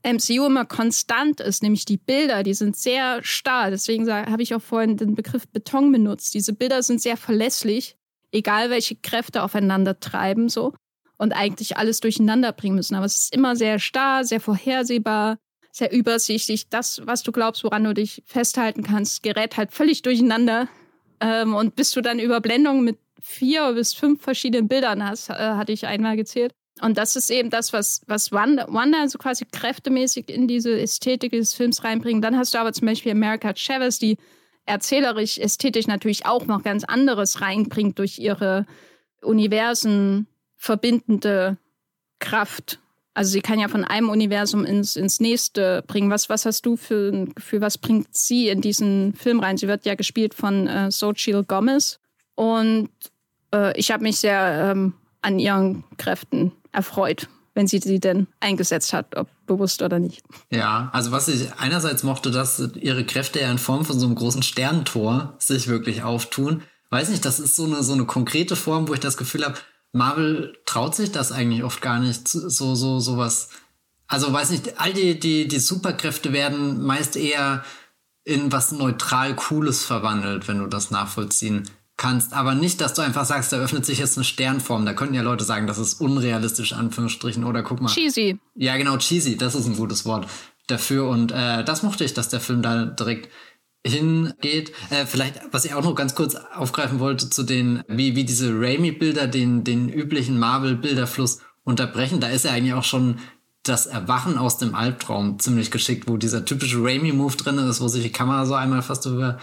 MCU immer konstant ist, nämlich die Bilder, die sind sehr starr. Deswegen habe ich auch vorhin den Begriff Beton benutzt. Diese Bilder sind sehr verlässlich, egal welche Kräfte aufeinander treiben, so und eigentlich alles durcheinander bringen müssen. Aber es ist immer sehr starr, sehr vorhersehbar, sehr übersichtlich. Das, was du glaubst, woran du dich festhalten kannst, gerät halt völlig durcheinander. Ähm, und bis du dann Überblendungen mit vier bis fünf verschiedenen Bildern hast, äh, hatte ich einmal gezählt. Und das ist eben das, was, was Wanda, Wanda so quasi kräftemäßig in diese Ästhetik des Films reinbringt. Dann hast du aber zum Beispiel America Chavez, die erzählerisch, ästhetisch natürlich auch noch ganz anderes reinbringt durch ihre Universen, verbindende Kraft Also sie kann ja von einem Universum ins, ins nächste bringen. Was, was hast du für ein Gefühl, was bringt sie in diesen Film rein? Sie wird ja gespielt von äh, Xochitl Gomez und äh, ich habe mich sehr ähm, an ihren Kräften erfreut, wenn sie sie denn eingesetzt hat, ob bewusst oder nicht. Ja, also was ich einerseits mochte, dass ihre Kräfte ja in Form von so einem großen Sternentor sich wirklich auftun. Weiß nicht, das ist so eine, so eine konkrete Form, wo ich das Gefühl habe, Marvel traut sich das eigentlich oft gar nicht, so, so, sowas. Also weiß nicht, all die, die, die Superkräfte werden meist eher in was neutral Cooles verwandelt, wenn du das nachvollziehen kannst, aber nicht, dass du einfach sagst, da öffnet sich jetzt eine Sternform. Da könnten ja Leute sagen, das ist unrealistisch, Anführungsstrichen, oder guck mal. Cheesy. Ja, genau, cheesy, das ist ein gutes Wort dafür. Und äh, das mochte ich, dass der Film da direkt hingeht. Äh, vielleicht, was ich auch noch ganz kurz aufgreifen wollte, zu den, wie, wie diese Raimi-Bilder den, den üblichen Marvel-Bilderfluss unterbrechen. Da ist ja eigentlich auch schon das Erwachen aus dem Albtraum ziemlich geschickt, wo dieser typische Raimi-Move drin ist, wo sich die Kamera so einmal fast über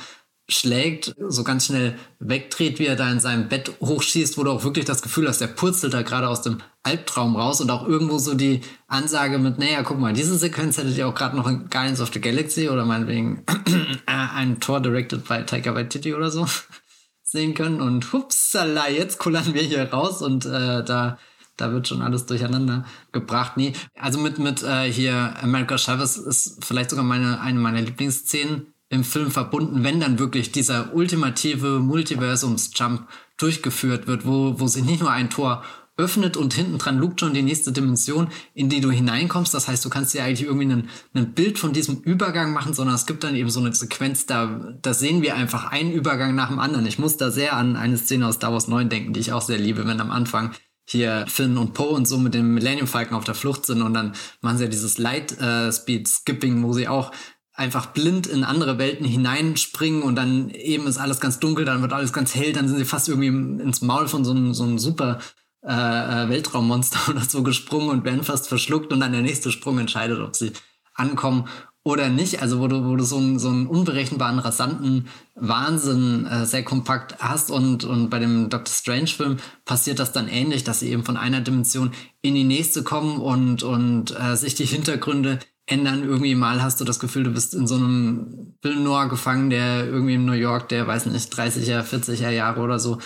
schlägt, so ganz schnell wegdreht, wie er da in seinem Bett hochschießt, wo du auch wirklich das Gefühl hast, der purzelt da gerade aus dem Albtraum raus und auch irgendwo so die Ansage mit, naja, guck mal, diese Sequenz hättet ihr auch gerade noch in Guardians of the Galaxy oder meinetwegen ein Tor directed by Taika Waititi oder so sehen können und hupsala, jetzt kullern wir hier raus und äh, da da wird schon alles durcheinander gebracht. Nee, also mit, mit äh, hier America Chavez ist vielleicht sogar meine, eine meiner Lieblingsszenen im Film verbunden, wenn dann wirklich dieser ultimative Multiversums-Jump durchgeführt wird, wo, wo sich nicht nur ein Tor öffnet und hinten dran lugt schon die nächste Dimension, in die du hineinkommst. Das heißt, du kannst dir eigentlich irgendwie ein, Bild von diesem Übergang machen, sondern es gibt dann eben so eine Sequenz, da, da sehen wir einfach einen Übergang nach dem anderen. Ich muss da sehr an eine Szene aus Star Wars 9 denken, die ich auch sehr liebe, wenn am Anfang hier Finn und Poe und so mit dem Millennium Falcon auf der Flucht sind und dann machen sie ja dieses Light äh, Speed Skipping, wo sie auch einfach blind in andere Welten hineinspringen und dann eben ist alles ganz dunkel, dann wird alles ganz hell, dann sind sie fast irgendwie ins Maul von so einem, so einem super äh, äh Weltraummonster oder so gesprungen und werden fast verschluckt und dann der nächste Sprung entscheidet, ob sie ankommen oder nicht. Also wo du, wo du so einen, so einen unberechenbaren, rasanten Wahnsinn äh, sehr kompakt hast und, und bei dem Doctor Strange Film passiert das dann ähnlich, dass sie eben von einer Dimension in die nächste kommen und, und äh, sich die Hintergründe ändern. Irgendwie mal hast du das Gefühl, du bist in so einem Film noir gefangen, der irgendwie in New York, der weiß nicht, 30er, 40er Jahre oder so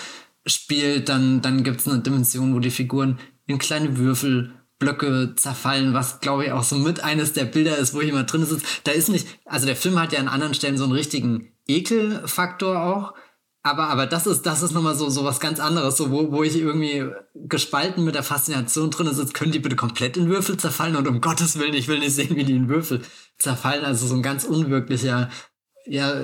spielt. Dann, dann gibt es eine Dimension, wo die Figuren in kleine Würfelblöcke zerfallen, was glaube ich auch so mit eines der Bilder ist, wo ich immer drin sitze. Da ist nicht, also der Film hat ja an anderen Stellen so einen richtigen Ekelfaktor auch aber, aber das ist, das ist nochmal so, so was ganz anderes, so, wo, wo ich irgendwie gespalten mit der Faszination drin sitze, können die bitte komplett in Würfel zerfallen und um Gottes Willen, ich will nicht sehen, wie die in Würfel zerfallen. Also so ein ganz unwirklicher, ja,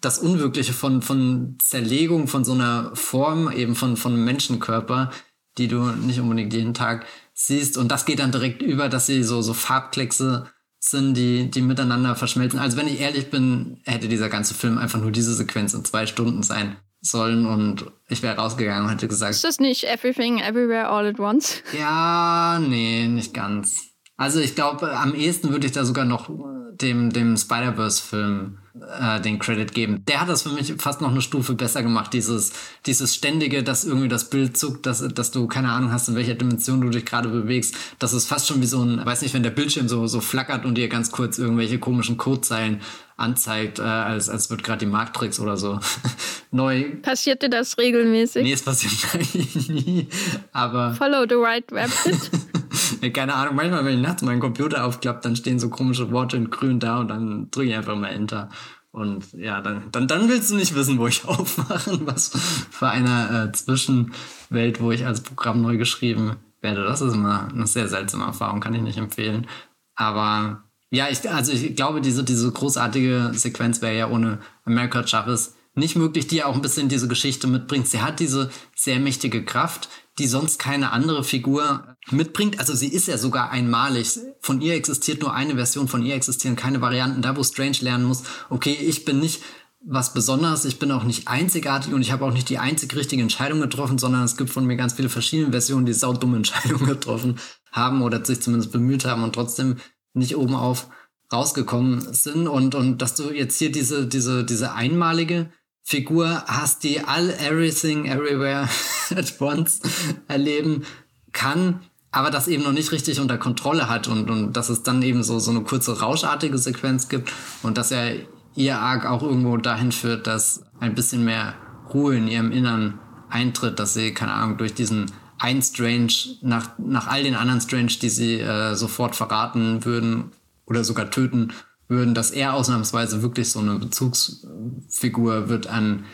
das Unwirkliche von, von Zerlegung von so einer Form, eben von, von Menschenkörper, die du nicht unbedingt jeden Tag siehst. Und das geht dann direkt über, dass sie so, so Farbkleckse sind, die, die miteinander verschmelzen. Also wenn ich ehrlich bin, hätte dieser ganze Film einfach nur diese Sequenz in zwei Stunden sein sollen und ich wäre rausgegangen und hätte gesagt. Ist das nicht Everything Everywhere All at Once? Ja, nee, nicht ganz. Also ich glaube, am ehesten würde ich da sogar noch dem, dem Spider-Verse-Film äh, den Credit geben. Der hat das für mich fast noch eine Stufe besser gemacht. Dieses, dieses ständige, dass irgendwie das Bild zuckt, dass, dass du keine Ahnung hast, in welcher Dimension du dich gerade bewegst. Das ist fast schon wie so ein, weiß nicht, wenn der Bildschirm so, so flackert und dir ganz kurz irgendwelche komischen Codezeilen anzeigt, äh, als, als wird gerade die Matrix oder so neu. Passiert dir das regelmäßig? Nee, es passiert eigentlich nie. Aber. Follow the right rabbit. Keine Ahnung, manchmal, wenn ich nachts meinen Computer aufklappt, dann stehen so komische Worte in grün da und dann drücke ich einfach mal Enter. Und ja, dann, dann, dann willst du nicht wissen, wo ich aufmachen, was für eine äh, Zwischenwelt, wo ich als Programm neu geschrieben werde. Das ist immer eine sehr seltsame Erfahrung, kann ich nicht empfehlen. Aber ja, ich, also ich glaube, diese, diese großartige Sequenz wäre ja ohne America Chavez nicht möglich, die ja auch ein bisschen diese Geschichte mitbringt. Sie hat diese sehr mächtige Kraft, die sonst keine andere Figur mitbringt. Also sie ist ja sogar einmalig. Von ihr existiert nur eine Version, von ihr existieren keine Varianten. Da, wo Strange lernen muss, okay, ich bin nicht was Besonderes, ich bin auch nicht einzigartig und ich habe auch nicht die einzig richtige Entscheidung getroffen, sondern es gibt von mir ganz viele verschiedene Versionen, die saudumme Entscheidungen getroffen haben oder sich zumindest bemüht haben und trotzdem nicht oben auf rausgekommen sind und, und dass du jetzt hier diese, diese, diese einmalige Figur hast, die all everything everywhere at once erleben kann, aber das eben noch nicht richtig unter Kontrolle hat und, und dass es dann eben so, so eine kurze rauschartige Sequenz gibt und dass er ihr Arc auch irgendwo dahin führt, dass ein bisschen mehr Ruhe in ihrem Innern eintritt, dass sie, keine Ahnung, durch diesen einen Strange nach, nach all den anderen Strange, die sie äh, sofort verraten würden oder sogar töten würden, dass er ausnahmsweise wirklich so eine Bezugsfigur wird, an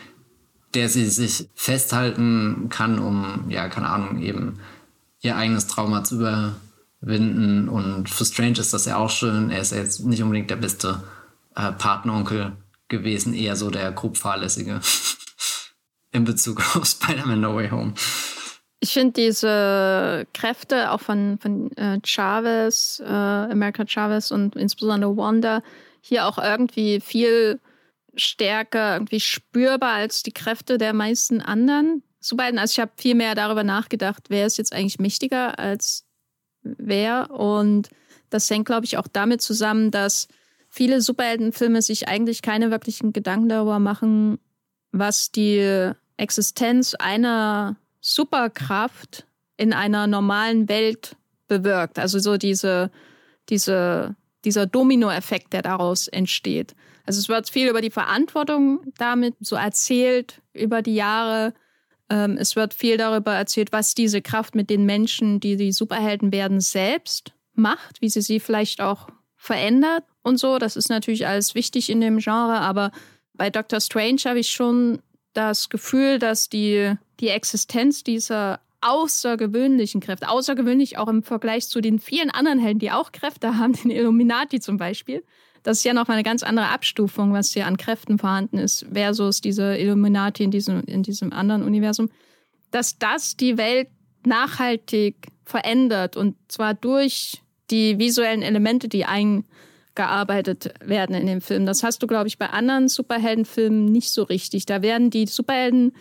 der sie sich festhalten kann, um, ja, keine Ahnung, eben ihr eigenes Trauma zu überwinden. Und für Strange ist das ja auch schön. Er ist ja jetzt nicht unbedingt der beste äh, Partneronkel gewesen, eher so der grob fahrlässige in Bezug auf Spider-Man No Way Home. Ich finde diese Kräfte auch von, von äh, Chavez, äh, America Chavez und insbesondere Wanda hier auch irgendwie viel stärker irgendwie spürbar als die Kräfte der meisten anderen Superhelden. Also ich habe viel mehr darüber nachgedacht, wer ist jetzt eigentlich mächtiger als wer. Und das hängt, glaube ich, auch damit zusammen, dass viele Superheldenfilme sich eigentlich keine wirklichen Gedanken darüber machen, was die Existenz einer Superkraft in einer normalen Welt bewirkt. Also so diese, diese, dieser Dominoeffekt, der daraus entsteht. Also es wird viel über die Verantwortung damit so erzählt über die Jahre. Ähm, es wird viel darüber erzählt, was diese Kraft mit den Menschen, die die Superhelden werden, selbst macht, wie sie sie vielleicht auch verändert und so. Das ist natürlich alles wichtig in dem Genre, aber bei Doctor Strange habe ich schon das Gefühl, dass die, die Existenz dieser außergewöhnlichen Kräfte, außergewöhnlich auch im Vergleich zu den vielen anderen Helden, die auch Kräfte haben, den Illuminati zum Beispiel, das ist ja noch mal eine ganz andere Abstufung, was hier an Kräften vorhanden ist, versus diese Illuminati in diesem, in diesem anderen Universum, dass das die Welt nachhaltig verändert und zwar durch die visuellen Elemente, die ein gearbeitet werden in dem Film. Das hast du, glaube ich, bei anderen Superheldenfilmen nicht so richtig. Da werden die Superhelden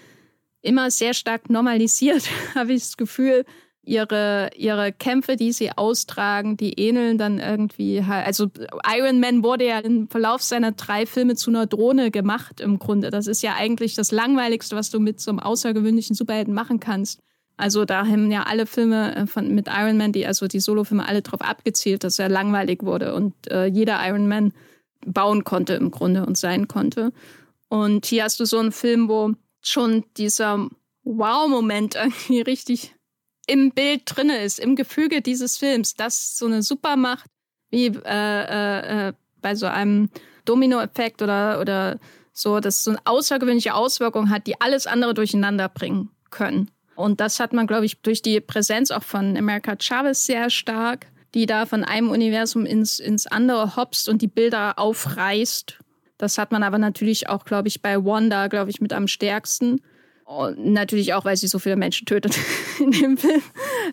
immer sehr stark normalisiert, habe ich das Gefühl. Ihre, ihre Kämpfe, die sie austragen, die ähneln dann irgendwie halt. Also Iron Man wurde ja im Verlauf seiner drei Filme zu einer Drohne gemacht im Grunde. Das ist ja eigentlich das Langweiligste, was du mit so einem außergewöhnlichen Superhelden machen kannst. Also da haben ja alle Filme äh, von, mit Iron Man, die, also die Solo-Filme, alle darauf abgezielt, dass er langweilig wurde und äh, jeder Iron Man bauen konnte im Grunde und sein konnte. Und hier hast du so einen Film, wo schon dieser Wow-Moment irgendwie richtig im Bild drin ist, im Gefüge dieses Films, dass so eine Supermacht wie äh, äh, äh, bei so einem Domino-Effekt oder, oder so, dass so eine außergewöhnliche Auswirkung hat, die alles andere durcheinander bringen können. Und das hat man, glaube ich, durch die Präsenz auch von America Chavez sehr stark, die da von einem Universum ins, ins andere hopst und die Bilder aufreißt. Das hat man aber natürlich auch, glaube ich, bei Wanda, glaube ich, mit am stärksten. Und natürlich auch, weil sie so viele Menschen tötet in dem Film.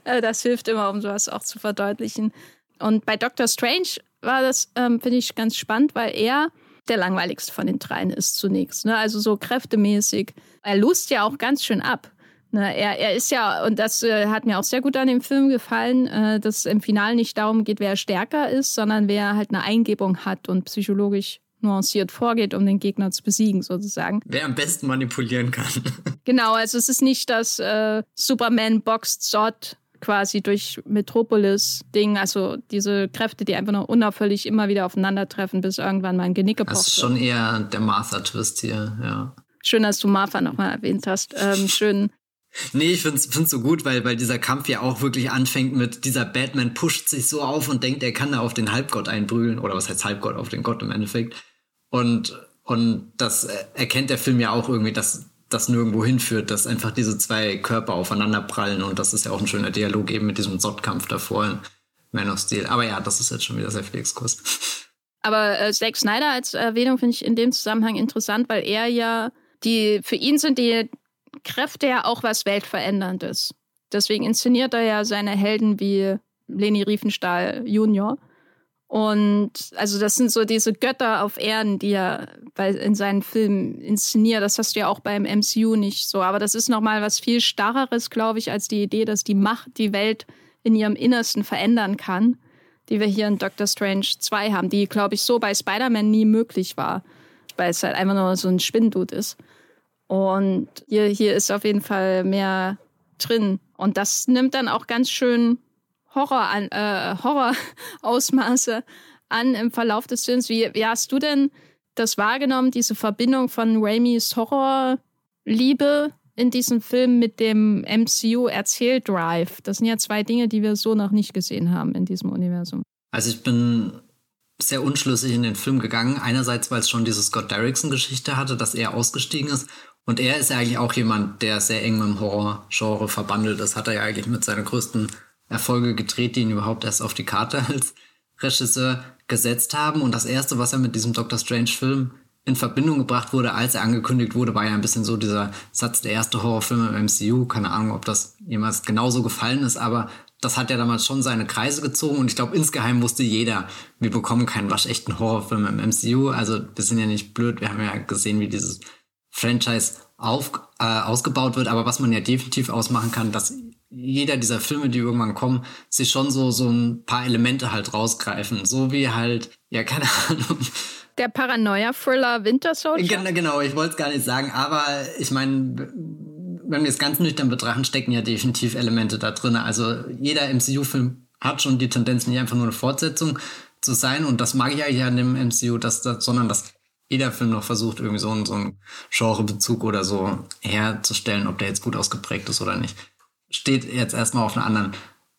Äh, das hilft immer, um sowas auch zu verdeutlichen. Und bei Doctor Strange war das, ähm, finde ich, ganz spannend, weil er der langweiligste von den dreien ist zunächst. Ne? Also so kräftemäßig. Er lust ja auch ganz schön ab. Ne, er, er ist ja, und das äh, hat mir auch sehr gut an dem Film gefallen, äh, dass es im Finale nicht darum geht, wer stärker ist, sondern wer halt eine Eingebung hat und psychologisch nuanciert vorgeht, um den Gegner zu besiegen, sozusagen. Wer am besten manipulieren kann. genau, also es ist nicht das äh, Superman boxt Zod quasi durch Metropolis-Ding, also diese Kräfte, die einfach nur unaufhörlich immer wieder aufeinandertreffen, bis irgendwann mal ein Genick gebrochen. Das ist schon eher der Martha-Twist hier, ja. Schön, dass du Martha nochmal erwähnt hast. Ähm, schön, Nee, ich find's, find's so gut, weil, weil dieser Kampf ja auch wirklich anfängt mit dieser Batman pusht sich so auf und denkt, er kann da auf den Halbgott einprügeln. Oder was heißt Halbgott, auf den Gott im Endeffekt. Und, und das erkennt der Film ja auch irgendwie, dass das nirgendwo hinführt, dass einfach diese zwei Körper aufeinander prallen. Und das ist ja auch ein schöner Dialog eben mit diesem Sottkampf davor in Man of Steel. Aber ja, das ist jetzt schon wieder sehr viel Exkurs. Aber äh, Zack Snyder als Erwähnung finde ich in dem Zusammenhang interessant, weil er ja die, für ihn sind die Kräfte ja auch was Weltveränderndes. Deswegen inszeniert er ja seine Helden wie Leni Riefenstahl Junior. Und also das sind so diese Götter auf Erden, die er bei, in seinen Filmen inszeniert. Das hast du ja auch beim MCU nicht so. Aber das ist nochmal was viel starreres, glaube ich, als die Idee, dass die Macht die Welt in ihrem Innersten verändern kann, die wir hier in Doctor Strange 2 haben, die, glaube ich, so bei Spider-Man nie möglich war, weil es halt einfach nur so ein Spinndut ist. Und hier, hier ist auf jeden Fall mehr drin. Und das nimmt dann auch ganz schön Horror an, äh, Horrorausmaße an im Verlauf des Films. Wie, wie hast du denn das wahrgenommen, diese Verbindung von Raimis Horrorliebe in diesem Film mit dem MCU-Erzähldrive? Das sind ja zwei Dinge, die wir so noch nicht gesehen haben in diesem Universum. Also ich bin sehr unschlüssig in den Film gegangen. Einerseits, weil es schon diese Scott Derrickson-Geschichte hatte, dass er ausgestiegen ist. Und er ist eigentlich auch jemand, der sehr eng mit dem Horror-Genre verbandelt ist. Hat er ja eigentlich mit seinen größten Erfolge gedreht, die ihn überhaupt erst auf die Karte als Regisseur gesetzt haben. Und das erste, was er mit diesem Doctor Strange-Film in Verbindung gebracht wurde, als er angekündigt wurde, war ja ein bisschen so dieser Satz, der erste Horrorfilm im MCU. Keine Ahnung, ob das jemals genauso gefallen ist, aber das hat ja damals schon seine Kreise gezogen und ich glaube, insgeheim wusste jeder, wir bekommen keinen waschechten Horrorfilm im MCU. Also wir sind ja nicht blöd, wir haben ja gesehen, wie dieses Franchise auf, äh, ausgebaut wird, aber was man ja definitiv ausmachen kann, dass jeder dieser Filme, die irgendwann kommen, sich schon so, so ein paar Elemente halt rausgreifen. So wie halt, ja, keine Ahnung. Der Paranoia-Thriller Winter Soldier? Genau, ich wollte es gar nicht sagen, aber ich meine, wenn wir es ganz nüchtern betrachten, stecken ja definitiv Elemente da drin. Also jeder MCU-Film hat schon die Tendenz, nicht einfach nur eine Fortsetzung zu sein. Und das mag ich eigentlich an dem MCU, dass das, sondern dass jeder Film noch versucht, irgendwie so einen, so einen Genrebezug oder so herzustellen, ob der jetzt gut ausgeprägt ist oder nicht. Steht jetzt erstmal auf einer anderen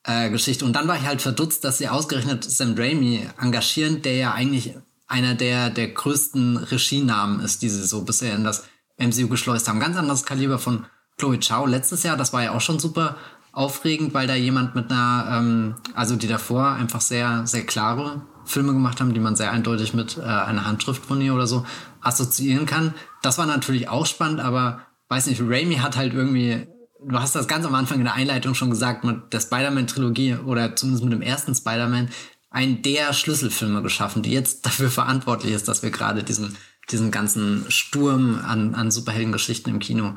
äh, Geschichte. Und dann war ich halt verdutzt, dass sie ausgerechnet Sam Raimi engagieren, der ja eigentlich einer der, der größten Regienamen ist, die sie so bisher in das MCU geschleust haben. Ganz anderes Kaliber von Chloe Chow letztes Jahr, das war ja auch schon super aufregend, weil da jemand mit einer, ähm, also die davor einfach sehr, sehr klare Filme gemacht haben, die man sehr eindeutig mit äh, einer Handschrift von ihr oder so assoziieren kann. Das war natürlich auch spannend, aber weiß nicht, Raimi hat halt irgendwie, du hast das ganz am Anfang in der Einleitung schon gesagt, mit der Spider-Man-Trilogie oder zumindest mit dem ersten Spider-Man, einen der Schlüsselfilme geschaffen, die jetzt dafür verantwortlich ist, dass wir gerade diesen, diesen ganzen Sturm an, an Superheldengeschichten im Kino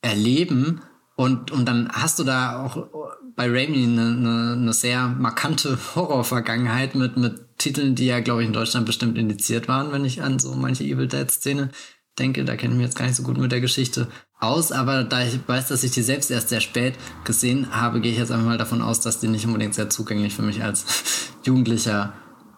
erleben. Und, und dann hast du da auch bei Raimi eine, eine, eine sehr markante Horror-Vergangenheit mit, mit Titeln, die ja, glaube ich, in Deutschland bestimmt indiziert waren, wenn ich an so manche Evil Dead-Szene denke. Da kenne ich mich jetzt gar nicht so gut mit der Geschichte aus. Aber da ich weiß, dass ich die selbst erst sehr spät gesehen habe, gehe ich jetzt einfach mal davon aus, dass die nicht unbedingt sehr zugänglich für mich als Jugendlicher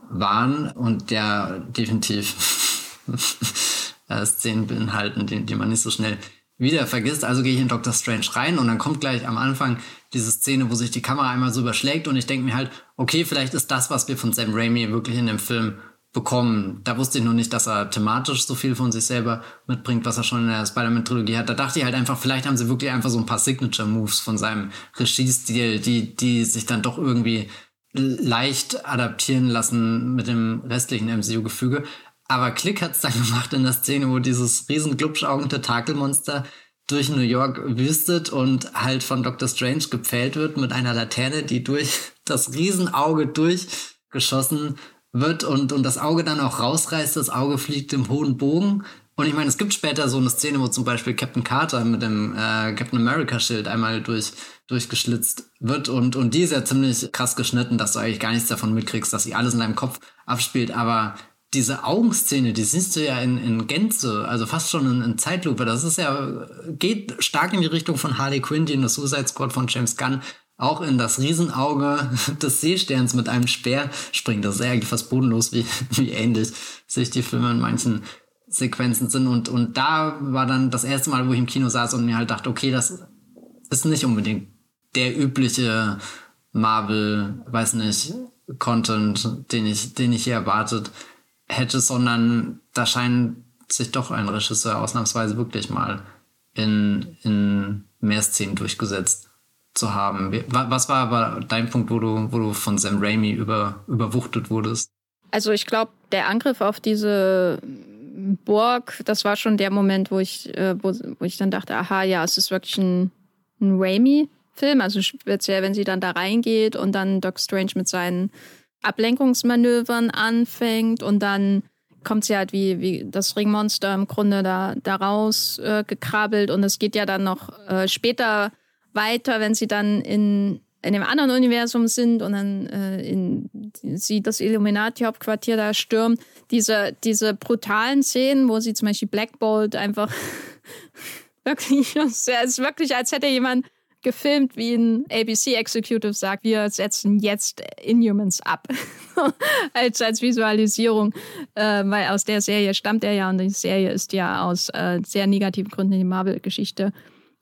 waren und ja definitiv äh, Szenen beinhalten, die, die man nicht so schnell wieder vergisst. Also gehe ich in Doctor Strange rein und dann kommt gleich am Anfang diese Szene, wo sich die Kamera einmal so überschlägt und ich denke mir halt, okay, vielleicht ist das, was wir von Sam Raimi wirklich in dem Film bekommen. Da wusste ich nur nicht, dass er thematisch so viel von sich selber mitbringt, was er schon in der Spider-Man-Trilogie hat. Da dachte ich halt einfach, vielleicht haben sie wirklich einfach so ein paar Signature-Moves von seinem Regiestil, die, die sich dann doch irgendwie leicht adaptieren lassen mit dem restlichen MCU-Gefüge. Aber Klick hat's dann gemacht in der Szene, wo dieses riesen glubschaugen Tentakelmonster durch New York wüstet und halt von Dr. Strange gepfählt wird mit einer Laterne, die durch das Riesenauge durchgeschossen wird und, und das Auge dann auch rausreißt. Das Auge fliegt im hohen Bogen. Und ich meine, es gibt später so eine Szene, wo zum Beispiel Captain Carter mit dem äh, Captain America Schild einmal durch, durchgeschlitzt wird. Und, und die ist ja ziemlich krass geschnitten, dass du eigentlich gar nichts davon mitkriegst, dass sie alles in deinem Kopf abspielt. Aber diese Augenszene, die siehst du ja in, in Gänze, also fast schon in, in, Zeitlupe. Das ist ja, geht stark in die Richtung von Harley Quinn, die in das Suicide Squad von James Gunn auch in das Riesenauge des Seesterns mit einem Speer springt. Das ist ja eigentlich fast bodenlos, wie, wie ähnlich sich die Filme in manchen Sequenzen sind. Und, und da war dann das erste Mal, wo ich im Kino saß und mir halt dachte, okay, das ist nicht unbedingt der übliche Marvel, weiß nicht, Content, den ich, den ich hier erwartet hätte, sondern da scheint sich doch ein Regisseur ausnahmsweise wirklich mal in, in mehr Szenen durchgesetzt zu haben. Was war aber dein Punkt, wo du, wo du von Sam Raimi über, überwuchtet wurdest? Also ich glaube, der Angriff auf diese Burg, das war schon der Moment, wo ich, äh, wo, wo ich dann dachte, aha, ja, es ist wirklich ein, ein Raimi-Film. Also speziell, wenn sie dann da reingeht und dann Doc Strange mit seinen Ablenkungsmanövern anfängt und dann kommt sie halt wie, wie das Ringmonster im Grunde da, da raus äh, gekrabbelt und es geht ja dann noch äh, später weiter, wenn sie dann in, in dem anderen Universum sind und dann äh, in, sie das Illuminati-Hauptquartier da stürmt. Diese, diese brutalen Szenen, wo sie zum Beispiel Black Bolt einfach wirklich, es ist wirklich, als hätte jemand gefilmt, wie ein ABC-Executive sagt, wir setzen jetzt Inhumans ab. als, als Visualisierung, äh, weil aus der Serie stammt er ja und die Serie ist ja aus äh, sehr negativen Gründen in die Marvel-Geschichte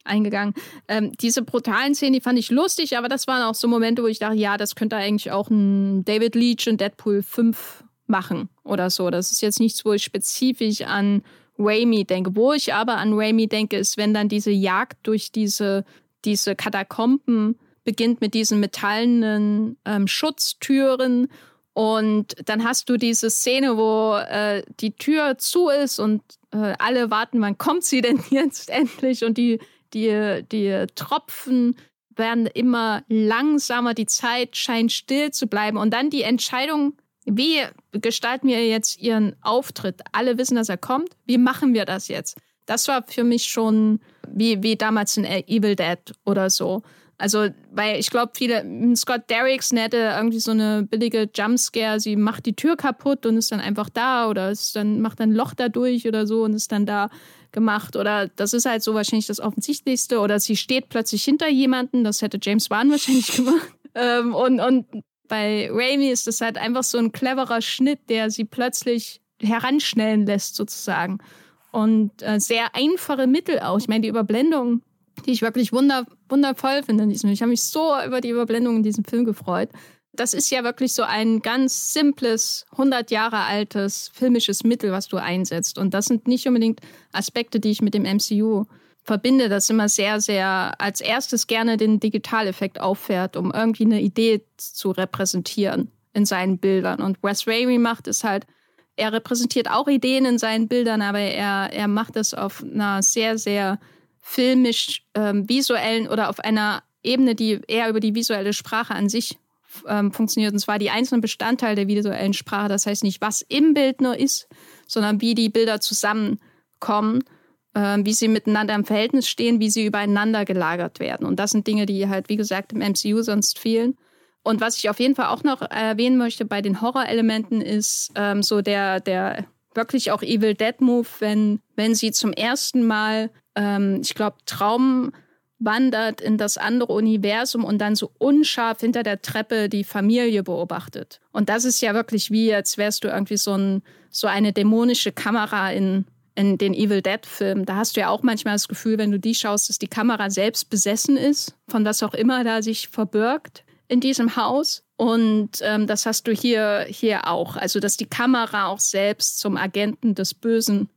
eingegangen. Ähm, diese brutalen Szenen, die fand ich lustig, aber das waren auch so Momente, wo ich dachte, ja, das könnte eigentlich auch ein David Leach in Deadpool 5 machen oder so. Das ist jetzt nichts, wo ich spezifisch an Raimi denke. Wo ich aber an Raimi denke, ist, wenn dann diese Jagd durch diese, diese Katakomben beginnt mit diesen metallenen ähm, Schutztüren und dann hast du diese Szene, wo äh, die Tür zu ist und äh, alle warten, wann kommt sie denn jetzt endlich? Und die, die, die Tropfen werden immer langsamer, die Zeit scheint still zu bleiben. Und dann die Entscheidung wie gestalten wir jetzt ihren Auftritt? Alle wissen, dass er kommt. Wie machen wir das jetzt? Das war für mich schon wie, wie damals in Evil Dead oder so. Also, weil ich glaube, viele, Scott Derrickson hätte irgendwie so eine billige Jumpscare, sie macht die Tür kaputt und ist dann einfach da oder ist dann, macht ein Loch da durch oder so und ist dann da gemacht. Oder das ist halt so wahrscheinlich das Offensichtlichste. Oder sie steht plötzlich hinter jemanden, das hätte James Wan wahrscheinlich gemacht. Ähm, und, und bei Raimi ist das halt einfach so ein cleverer Schnitt, der sie plötzlich heranschnellen lässt, sozusagen. Und äh, sehr einfache Mittel auch. Ich meine, die Überblendung, die ich wirklich wunder, wundervoll finde in diesem Film. Ich habe mich so über die Überblendung in diesem Film gefreut. Das ist ja wirklich so ein ganz simples, 100 Jahre altes filmisches Mittel, was du einsetzt. Und das sind nicht unbedingt Aspekte, die ich mit dem MCU verbinde das immer sehr, sehr als erstes gerne den Digitaleffekt auffährt, um irgendwie eine Idee zu repräsentieren in seinen Bildern. Und Wes Raimi macht es halt, er repräsentiert auch Ideen in seinen Bildern, aber er, er macht es auf einer sehr, sehr filmisch ähm, visuellen oder auf einer Ebene, die eher über die visuelle Sprache an sich ähm, funktioniert. Und zwar die einzelnen Bestandteile der visuellen Sprache. Das heißt nicht, was im Bild nur ist, sondern wie die Bilder zusammenkommen äh, wie sie miteinander im Verhältnis stehen, wie sie übereinander gelagert werden. Und das sind Dinge, die halt, wie gesagt, im MCU sonst fehlen. Und was ich auf jeden Fall auch noch erwähnen möchte bei den Horrorelementen ist ähm, so der, der wirklich auch Evil Dead Move, wenn, wenn sie zum ersten Mal, ähm, ich glaube, Traum wandert in das andere Universum und dann so unscharf hinter der Treppe die Familie beobachtet. Und das ist ja wirklich wie, als wärst du irgendwie so, ein, so eine dämonische Kamera in, in den Evil Dead-Filmen, da hast du ja auch manchmal das Gefühl, wenn du die schaust, dass die Kamera selbst besessen ist, von was auch immer da sich verbirgt in diesem Haus. Und ähm, das hast du hier, hier auch. Also, dass die Kamera auch selbst zum Agenten des Bösen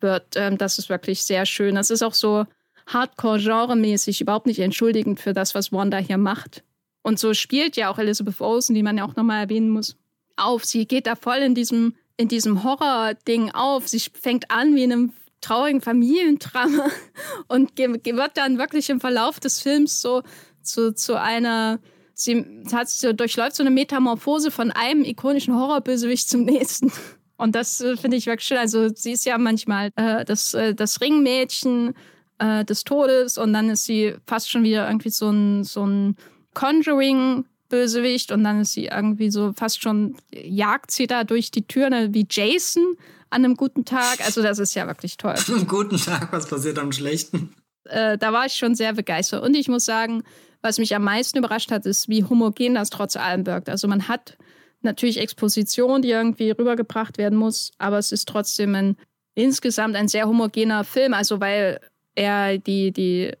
wird, ähm, das ist wirklich sehr schön. Das ist auch so Hardcore-Genre-mäßig überhaupt nicht entschuldigend für das, was Wanda hier macht. Und so spielt ja auch Elizabeth Olsen, die man ja auch nochmal erwähnen muss, auf. Sie geht da voll in diesem in diesem Horror-Ding auf. Sie fängt an wie in einem traurigen Familiendrama und wird dann wirklich im Verlauf des Films so zu, zu einer, sie hat, durchläuft so eine Metamorphose von einem ikonischen Horrorbösewicht zum nächsten. Und das äh, finde ich wirklich schön. Also sie ist ja manchmal äh, das, äh, das Ringmädchen äh, des Todes und dann ist sie fast schon wieder irgendwie so ein, so ein Conjuring Bösewicht und dann ist sie irgendwie so fast schon, jagt sie da durch die Tür ne, wie Jason an einem guten Tag. Also das ist ja wirklich toll. An einem guten Tag, was passiert am schlechten? Äh, da war ich schon sehr begeistert. Und ich muss sagen, was mich am meisten überrascht hat, ist, wie homogen das trotz allem wirkt. Also man hat natürlich Exposition, die irgendwie rübergebracht werden muss, aber es ist trotzdem ein, insgesamt ein sehr homogener Film. Also weil er die, die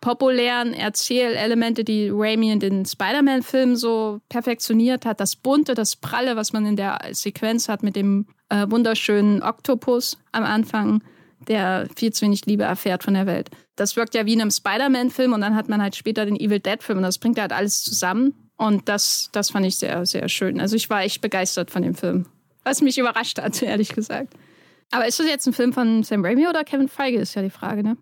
populären Erzählelemente, die Raimi in den Spider-Man-Filmen so perfektioniert hat. Das Bunte, das Pralle, was man in der Sequenz hat mit dem äh, wunderschönen Oktopus am Anfang, der viel zu wenig Liebe erfährt von der Welt. Das wirkt ja wie in einem Spider-Man-Film und dann hat man halt später den Evil Dead-Film und das bringt halt alles zusammen. Und das, das fand ich sehr, sehr schön. Also ich war echt begeistert von dem Film. Was mich überrascht hat, ehrlich gesagt. Aber ist das jetzt ein Film von Sam Raimi oder Kevin Feige, ist ja die Frage, ne?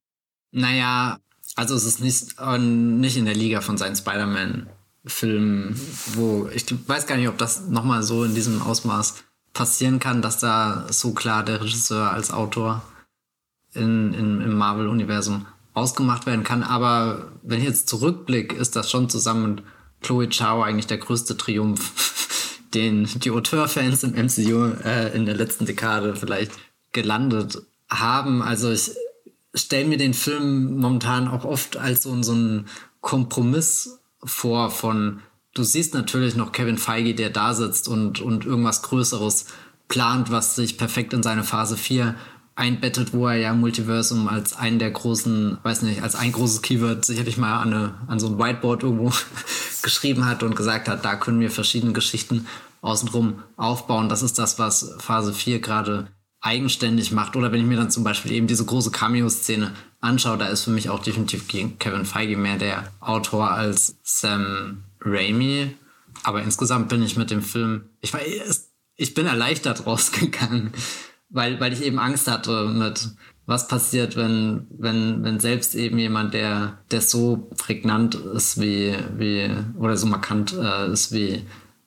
Naja, also es ist nicht, nicht in der Liga von seinen Spider-Man-Filmen, wo ich weiß gar nicht, ob das nochmal so in diesem Ausmaß passieren kann, dass da so klar der Regisseur als Autor in, in, im Marvel-Universum ausgemacht werden kann. Aber wenn ich jetzt zurückblicke, ist das schon zusammen mit Chloe Chao eigentlich der größte Triumph, den die Auteurfans im MCU äh, in der letzten Dekade vielleicht gelandet haben. Also ich stelle mir den Film momentan auch oft als so, so ein Kompromiss vor von, du siehst natürlich noch Kevin Feige, der da sitzt und, und irgendwas Größeres plant, was sich perfekt in seine Phase 4 einbettet, wo er ja Multiversum als einen der großen, weiß nicht, als ein großes Keyword sicherlich mal an, eine, an so ein Whiteboard irgendwo geschrieben hat und gesagt hat, da können wir verschiedene Geschichten außenrum aufbauen. Das ist das, was Phase 4 gerade eigenständig macht. Oder wenn ich mir dann zum Beispiel eben diese große Cameo-Szene anschaue, da ist für mich auch definitiv Kevin Feige mehr der Autor als Sam Raimi. Aber insgesamt bin ich mit dem Film, ich war, ich bin erleichtert rausgegangen, weil, weil ich eben Angst hatte mit, was passiert, wenn, wenn, wenn selbst eben jemand, der, der so prägnant ist wie, wie, oder so markant äh, ist wie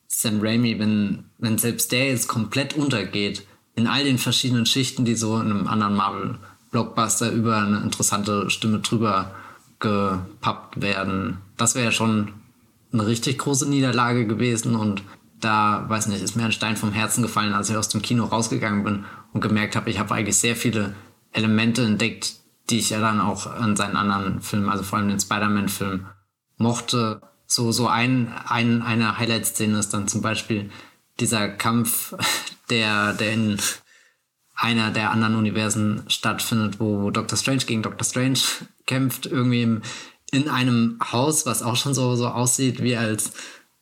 Sam Raimi, wenn, wenn selbst der jetzt komplett untergeht, in all den verschiedenen Schichten, die so in einem anderen Marvel-Blockbuster über eine interessante Stimme drüber gepappt werden. Das wäre ja schon eine richtig große Niederlage gewesen und da, weiß nicht, ist mir ein Stein vom Herzen gefallen, als ich aus dem Kino rausgegangen bin und gemerkt habe, ich habe eigentlich sehr viele Elemente entdeckt, die ich ja dann auch in seinen anderen Filmen, also vor allem den Spider-Man-Film, mochte. So, so ein, ein, eine Highlight-Szene ist dann zum Beispiel dieser Kampf, der, der in einer der anderen Universen stattfindet, wo Doctor Strange gegen Doctor Strange kämpft, irgendwie im, in einem Haus, was auch schon so, so aussieht, wie als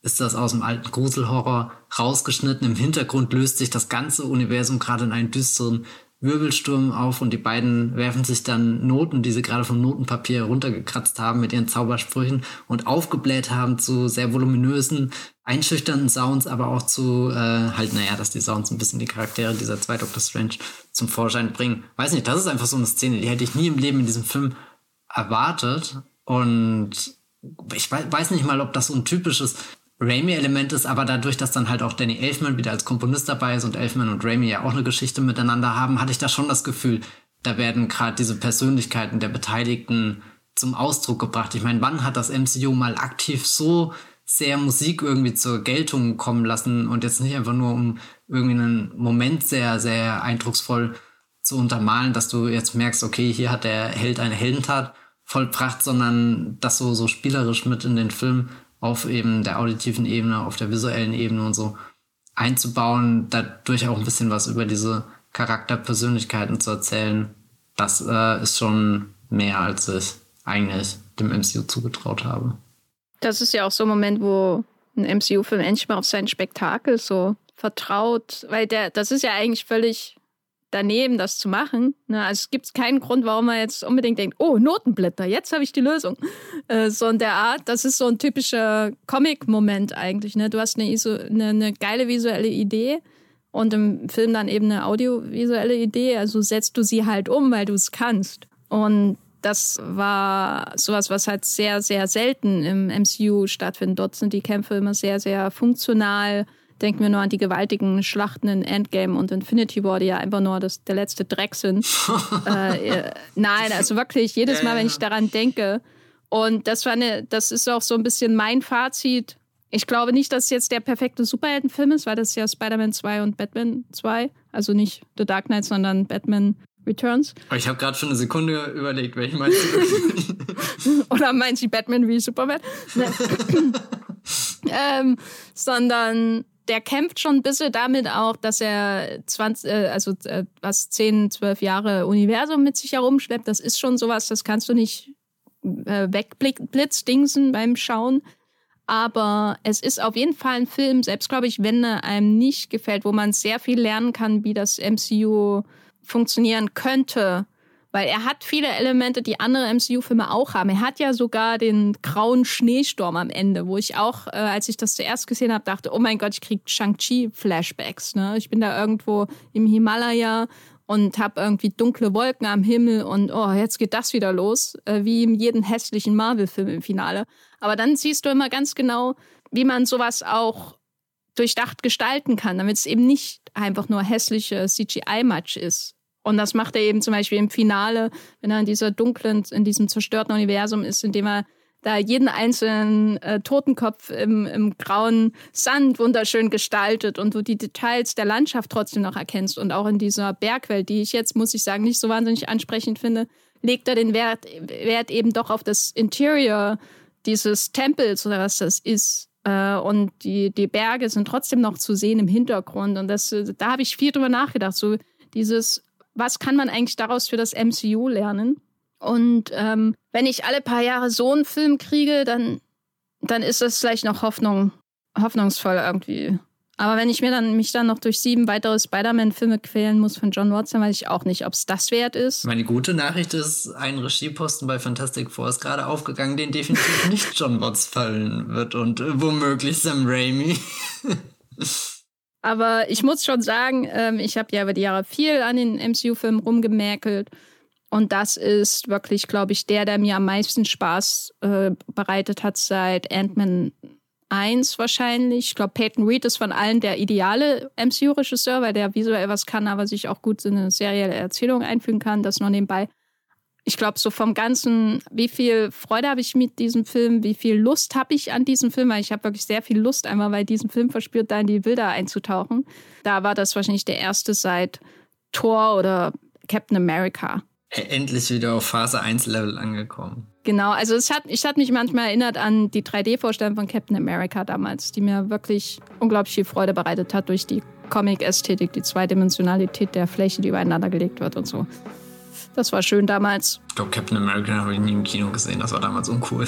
ist das aus dem alten Gruselhorror rausgeschnitten. Im Hintergrund löst sich das ganze Universum gerade in einen düsteren Wirbelsturm auf und die beiden werfen sich dann Noten, die sie gerade vom Notenpapier runtergekratzt haben mit ihren Zaubersprüchen und aufgebläht haben zu sehr voluminösen, einschüchternden Sounds, aber auch zu äh, halt, naja, dass die Sounds ein bisschen die Charaktere dieser zwei Doctor Strange zum Vorschein bringen. Weiß nicht, das ist einfach so eine Szene, die hätte ich nie im Leben in diesem Film erwartet und ich weiß nicht mal, ob das so ein typisches Raimi-Element ist, aber dadurch, dass dann halt auch Danny Elfman wieder als Komponist dabei ist und Elfman und Raimi ja auch eine Geschichte miteinander haben, hatte ich da schon das Gefühl, da werden gerade diese Persönlichkeiten der Beteiligten zum Ausdruck gebracht. Ich meine, wann hat das MCU mal aktiv so sehr Musik irgendwie zur Geltung kommen lassen und jetzt nicht einfach nur um irgendwie einen Moment sehr, sehr eindrucksvoll zu untermalen, dass du jetzt merkst, okay, hier hat der Held eine Heldentat vollbracht, sondern das so, so spielerisch mit in den Film auf eben der auditiven Ebene, auf der visuellen Ebene und so einzubauen, dadurch auch ein bisschen was über diese Charakterpersönlichkeiten zu erzählen, das äh, ist schon mehr, als ich eigentlich dem MCU zugetraut habe. Das ist ja auch so ein Moment, wo ein MCU-Film endlich mal auf sein Spektakel so vertraut, weil der, das ist ja eigentlich völlig daneben, das zu machen. Ne? Also es gibt keinen Grund, warum man jetzt unbedingt denkt, oh, Notenblätter, jetzt habe ich die Lösung. Äh, so in der Art, das ist so ein typischer Comic-Moment eigentlich. Ne? Du hast eine, Iso, eine, eine geile visuelle Idee und im Film dann eben eine audiovisuelle Idee. Also setzt du sie halt um, weil du es kannst. Und das war sowas, was halt sehr, sehr selten im MCU stattfindet. Dort sind die Kämpfe immer sehr, sehr funktional Denken wir nur an die gewaltigen Schlachten in Endgame und Infinity War, die ja einfach nur das, der letzte Dreck sind. äh, nein, also wirklich, jedes Mal, wenn ich daran denke. Und das war eine, das ist auch so ein bisschen mein Fazit. Ich glaube nicht, dass es jetzt der perfekte Superheldenfilm ist, weil das ist ja Spider-Man 2 und Batman 2. Also nicht The Dark Knight, sondern Batman Returns. Ich habe gerade schon eine Sekunde überlegt, welchen meinst du? Oder meint sie Batman wie Superman? ähm, sondern der kämpft schon ein bisschen damit auch, dass er 20, äh, also äh, was 10, 12 Jahre Universum mit sich herumschleppt. Das ist schon sowas, das kannst du nicht äh, wegblitzdingsen beim Schauen. Aber es ist auf jeden Fall ein Film, selbst glaube ich, wenn er einem nicht gefällt, wo man sehr viel lernen kann, wie das MCU funktionieren könnte weil er hat viele Elemente, die andere MCU-Filme auch haben. Er hat ja sogar den grauen Schneesturm am Ende, wo ich auch, äh, als ich das zuerst gesehen habe, dachte, oh mein Gott, ich krieg Shang-Chi-Flashbacks. Ne? Ich bin da irgendwo im Himalaya und habe irgendwie dunkle Wolken am Himmel und oh, jetzt geht das wieder los, äh, wie in jedem hässlichen Marvel-Film im Finale. Aber dann siehst du immer ganz genau, wie man sowas auch durchdacht gestalten kann, damit es eben nicht einfach nur hässliche CGI-Match ist, und das macht er eben zum Beispiel im Finale, wenn er in dieser dunklen, in diesem zerstörten Universum ist, indem er da jeden einzelnen äh, Totenkopf im, im grauen Sand wunderschön gestaltet und du die Details der Landschaft trotzdem noch erkennst. Und auch in dieser Bergwelt, die ich jetzt, muss ich sagen, nicht so wahnsinnig ansprechend finde, legt er den Wert, Wert eben doch auf das Interior dieses Tempels oder was das ist. Äh, und die, die Berge sind trotzdem noch zu sehen im Hintergrund. Und das, da habe ich viel drüber nachgedacht. So dieses, was kann man eigentlich daraus für das MCU lernen? Und ähm, wenn ich alle paar Jahre so einen Film kriege, dann, dann ist das vielleicht noch Hoffnung, hoffnungsvoll irgendwie. Aber wenn ich mir dann mich dann noch durch sieben weitere Spider-Man-Filme quälen muss von John Watson, weiß ich auch nicht, ob es das wert ist. Meine gute Nachricht ist, ein Regieposten bei Fantastic Four ist gerade aufgegangen, den definitiv nicht John Watts fallen wird und äh, womöglich Sam Raimi. Aber ich muss schon sagen, ähm, ich habe ja über die Jahre viel an den MCU-Filmen rumgemäkelt. Und das ist wirklich, glaube ich, der, der mir am meisten Spaß äh, bereitet hat seit Ant-Man 1 wahrscheinlich. Ich glaube, Peyton Reed ist von allen der ideale MCU-Regisseur, weil der visuell was kann, aber sich auch gut in eine serielle Erzählung einfügen kann. Das noch nebenbei. Ich glaube, so vom Ganzen, wie viel Freude habe ich mit diesem Film, wie viel Lust habe ich an diesem Film, weil ich habe wirklich sehr viel Lust, einmal bei diesem Film verspürt, da in die Bilder einzutauchen. Da war das wahrscheinlich der erste seit Thor oder Captain America. Endlich wieder auf Phase 1 Level angekommen. Genau, also es hat, ich hat mich manchmal erinnert an die 3D-Vorstellung von Captain America damals, die mir wirklich unglaublich viel Freude bereitet hat durch die Comic-Ästhetik, die Zweidimensionalität der Fläche, die übereinander gelegt wird und so. Das war schön damals. Ich glaube, Captain America habe ich nie im Kino gesehen, das war damals uncool.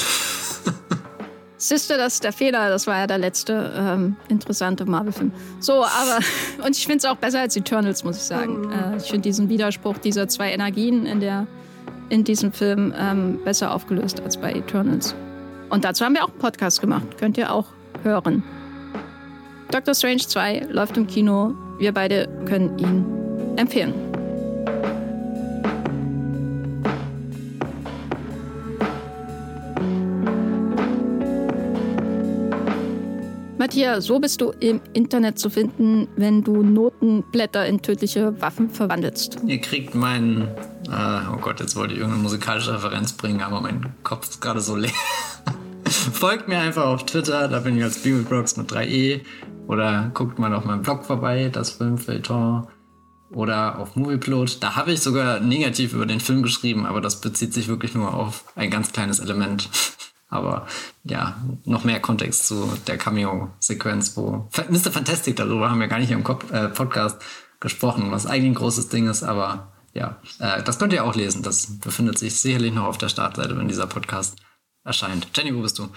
Sister, das ist der Fehler. Das war ja der letzte ähm, interessante Marvel-Film. So, aber, und ich finde es auch besser als Eternals, muss ich sagen. Mhm. Äh, ich finde diesen Widerspruch dieser zwei Energien in, der, in diesem Film ähm, besser aufgelöst als bei Eternals. Und dazu haben wir auch einen Podcast gemacht. Könnt ihr auch hören. Doctor Strange 2 läuft im Kino. Wir beide können ihn empfehlen. Matthias, so bist du im Internet zu finden, wenn du Notenblätter in tödliche Waffen verwandelst. Ihr kriegt meinen, äh, oh Gott, jetzt wollte ich irgendeine musikalische Referenz bringen, aber mein Kopf ist gerade so leer. Folgt mir einfach auf Twitter, da bin ich als Bibelbrox mit 3e. Oder guckt mal auf meinem Blog vorbei, das Filmfilter. Oder auf Movieplot. Da habe ich sogar negativ über den Film geschrieben, aber das bezieht sich wirklich nur auf ein ganz kleines Element. Aber ja, noch mehr Kontext zu der Cameo-Sequenz, wo Mr. Fantastic, darüber haben wir gar nicht im äh, Podcast gesprochen, was eigentlich ein großes Ding ist, aber ja, äh, das könnt ihr auch lesen. Das befindet sich sicherlich noch auf der Startseite, wenn dieser Podcast erscheint. Jenny, wo bist du?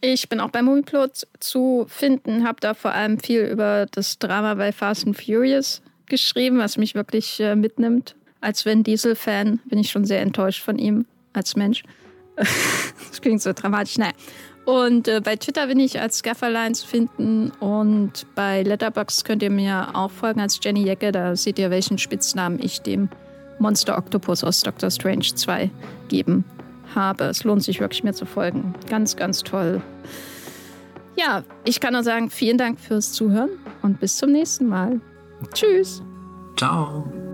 Ich bin auch bei Movieplot zu finden, habe da vor allem viel über das Drama bei Fast and Furious geschrieben, was mich wirklich äh, mitnimmt. Als Vin Diesel-Fan bin ich schon sehr enttäuscht von ihm als Mensch. das klingt so dramatisch. Nein. Und äh, bei Twitter bin ich als Gafferline zu finden und bei Letterboxd könnt ihr mir auch folgen als Jenny Jecke. Da seht ihr, welchen Spitznamen ich dem Monster Octopus aus Doctor Strange 2 geben habe. Es lohnt sich wirklich mir zu folgen. Ganz, ganz toll. Ja, ich kann nur sagen, vielen Dank fürs Zuhören und bis zum nächsten Mal. Tschüss. Ciao.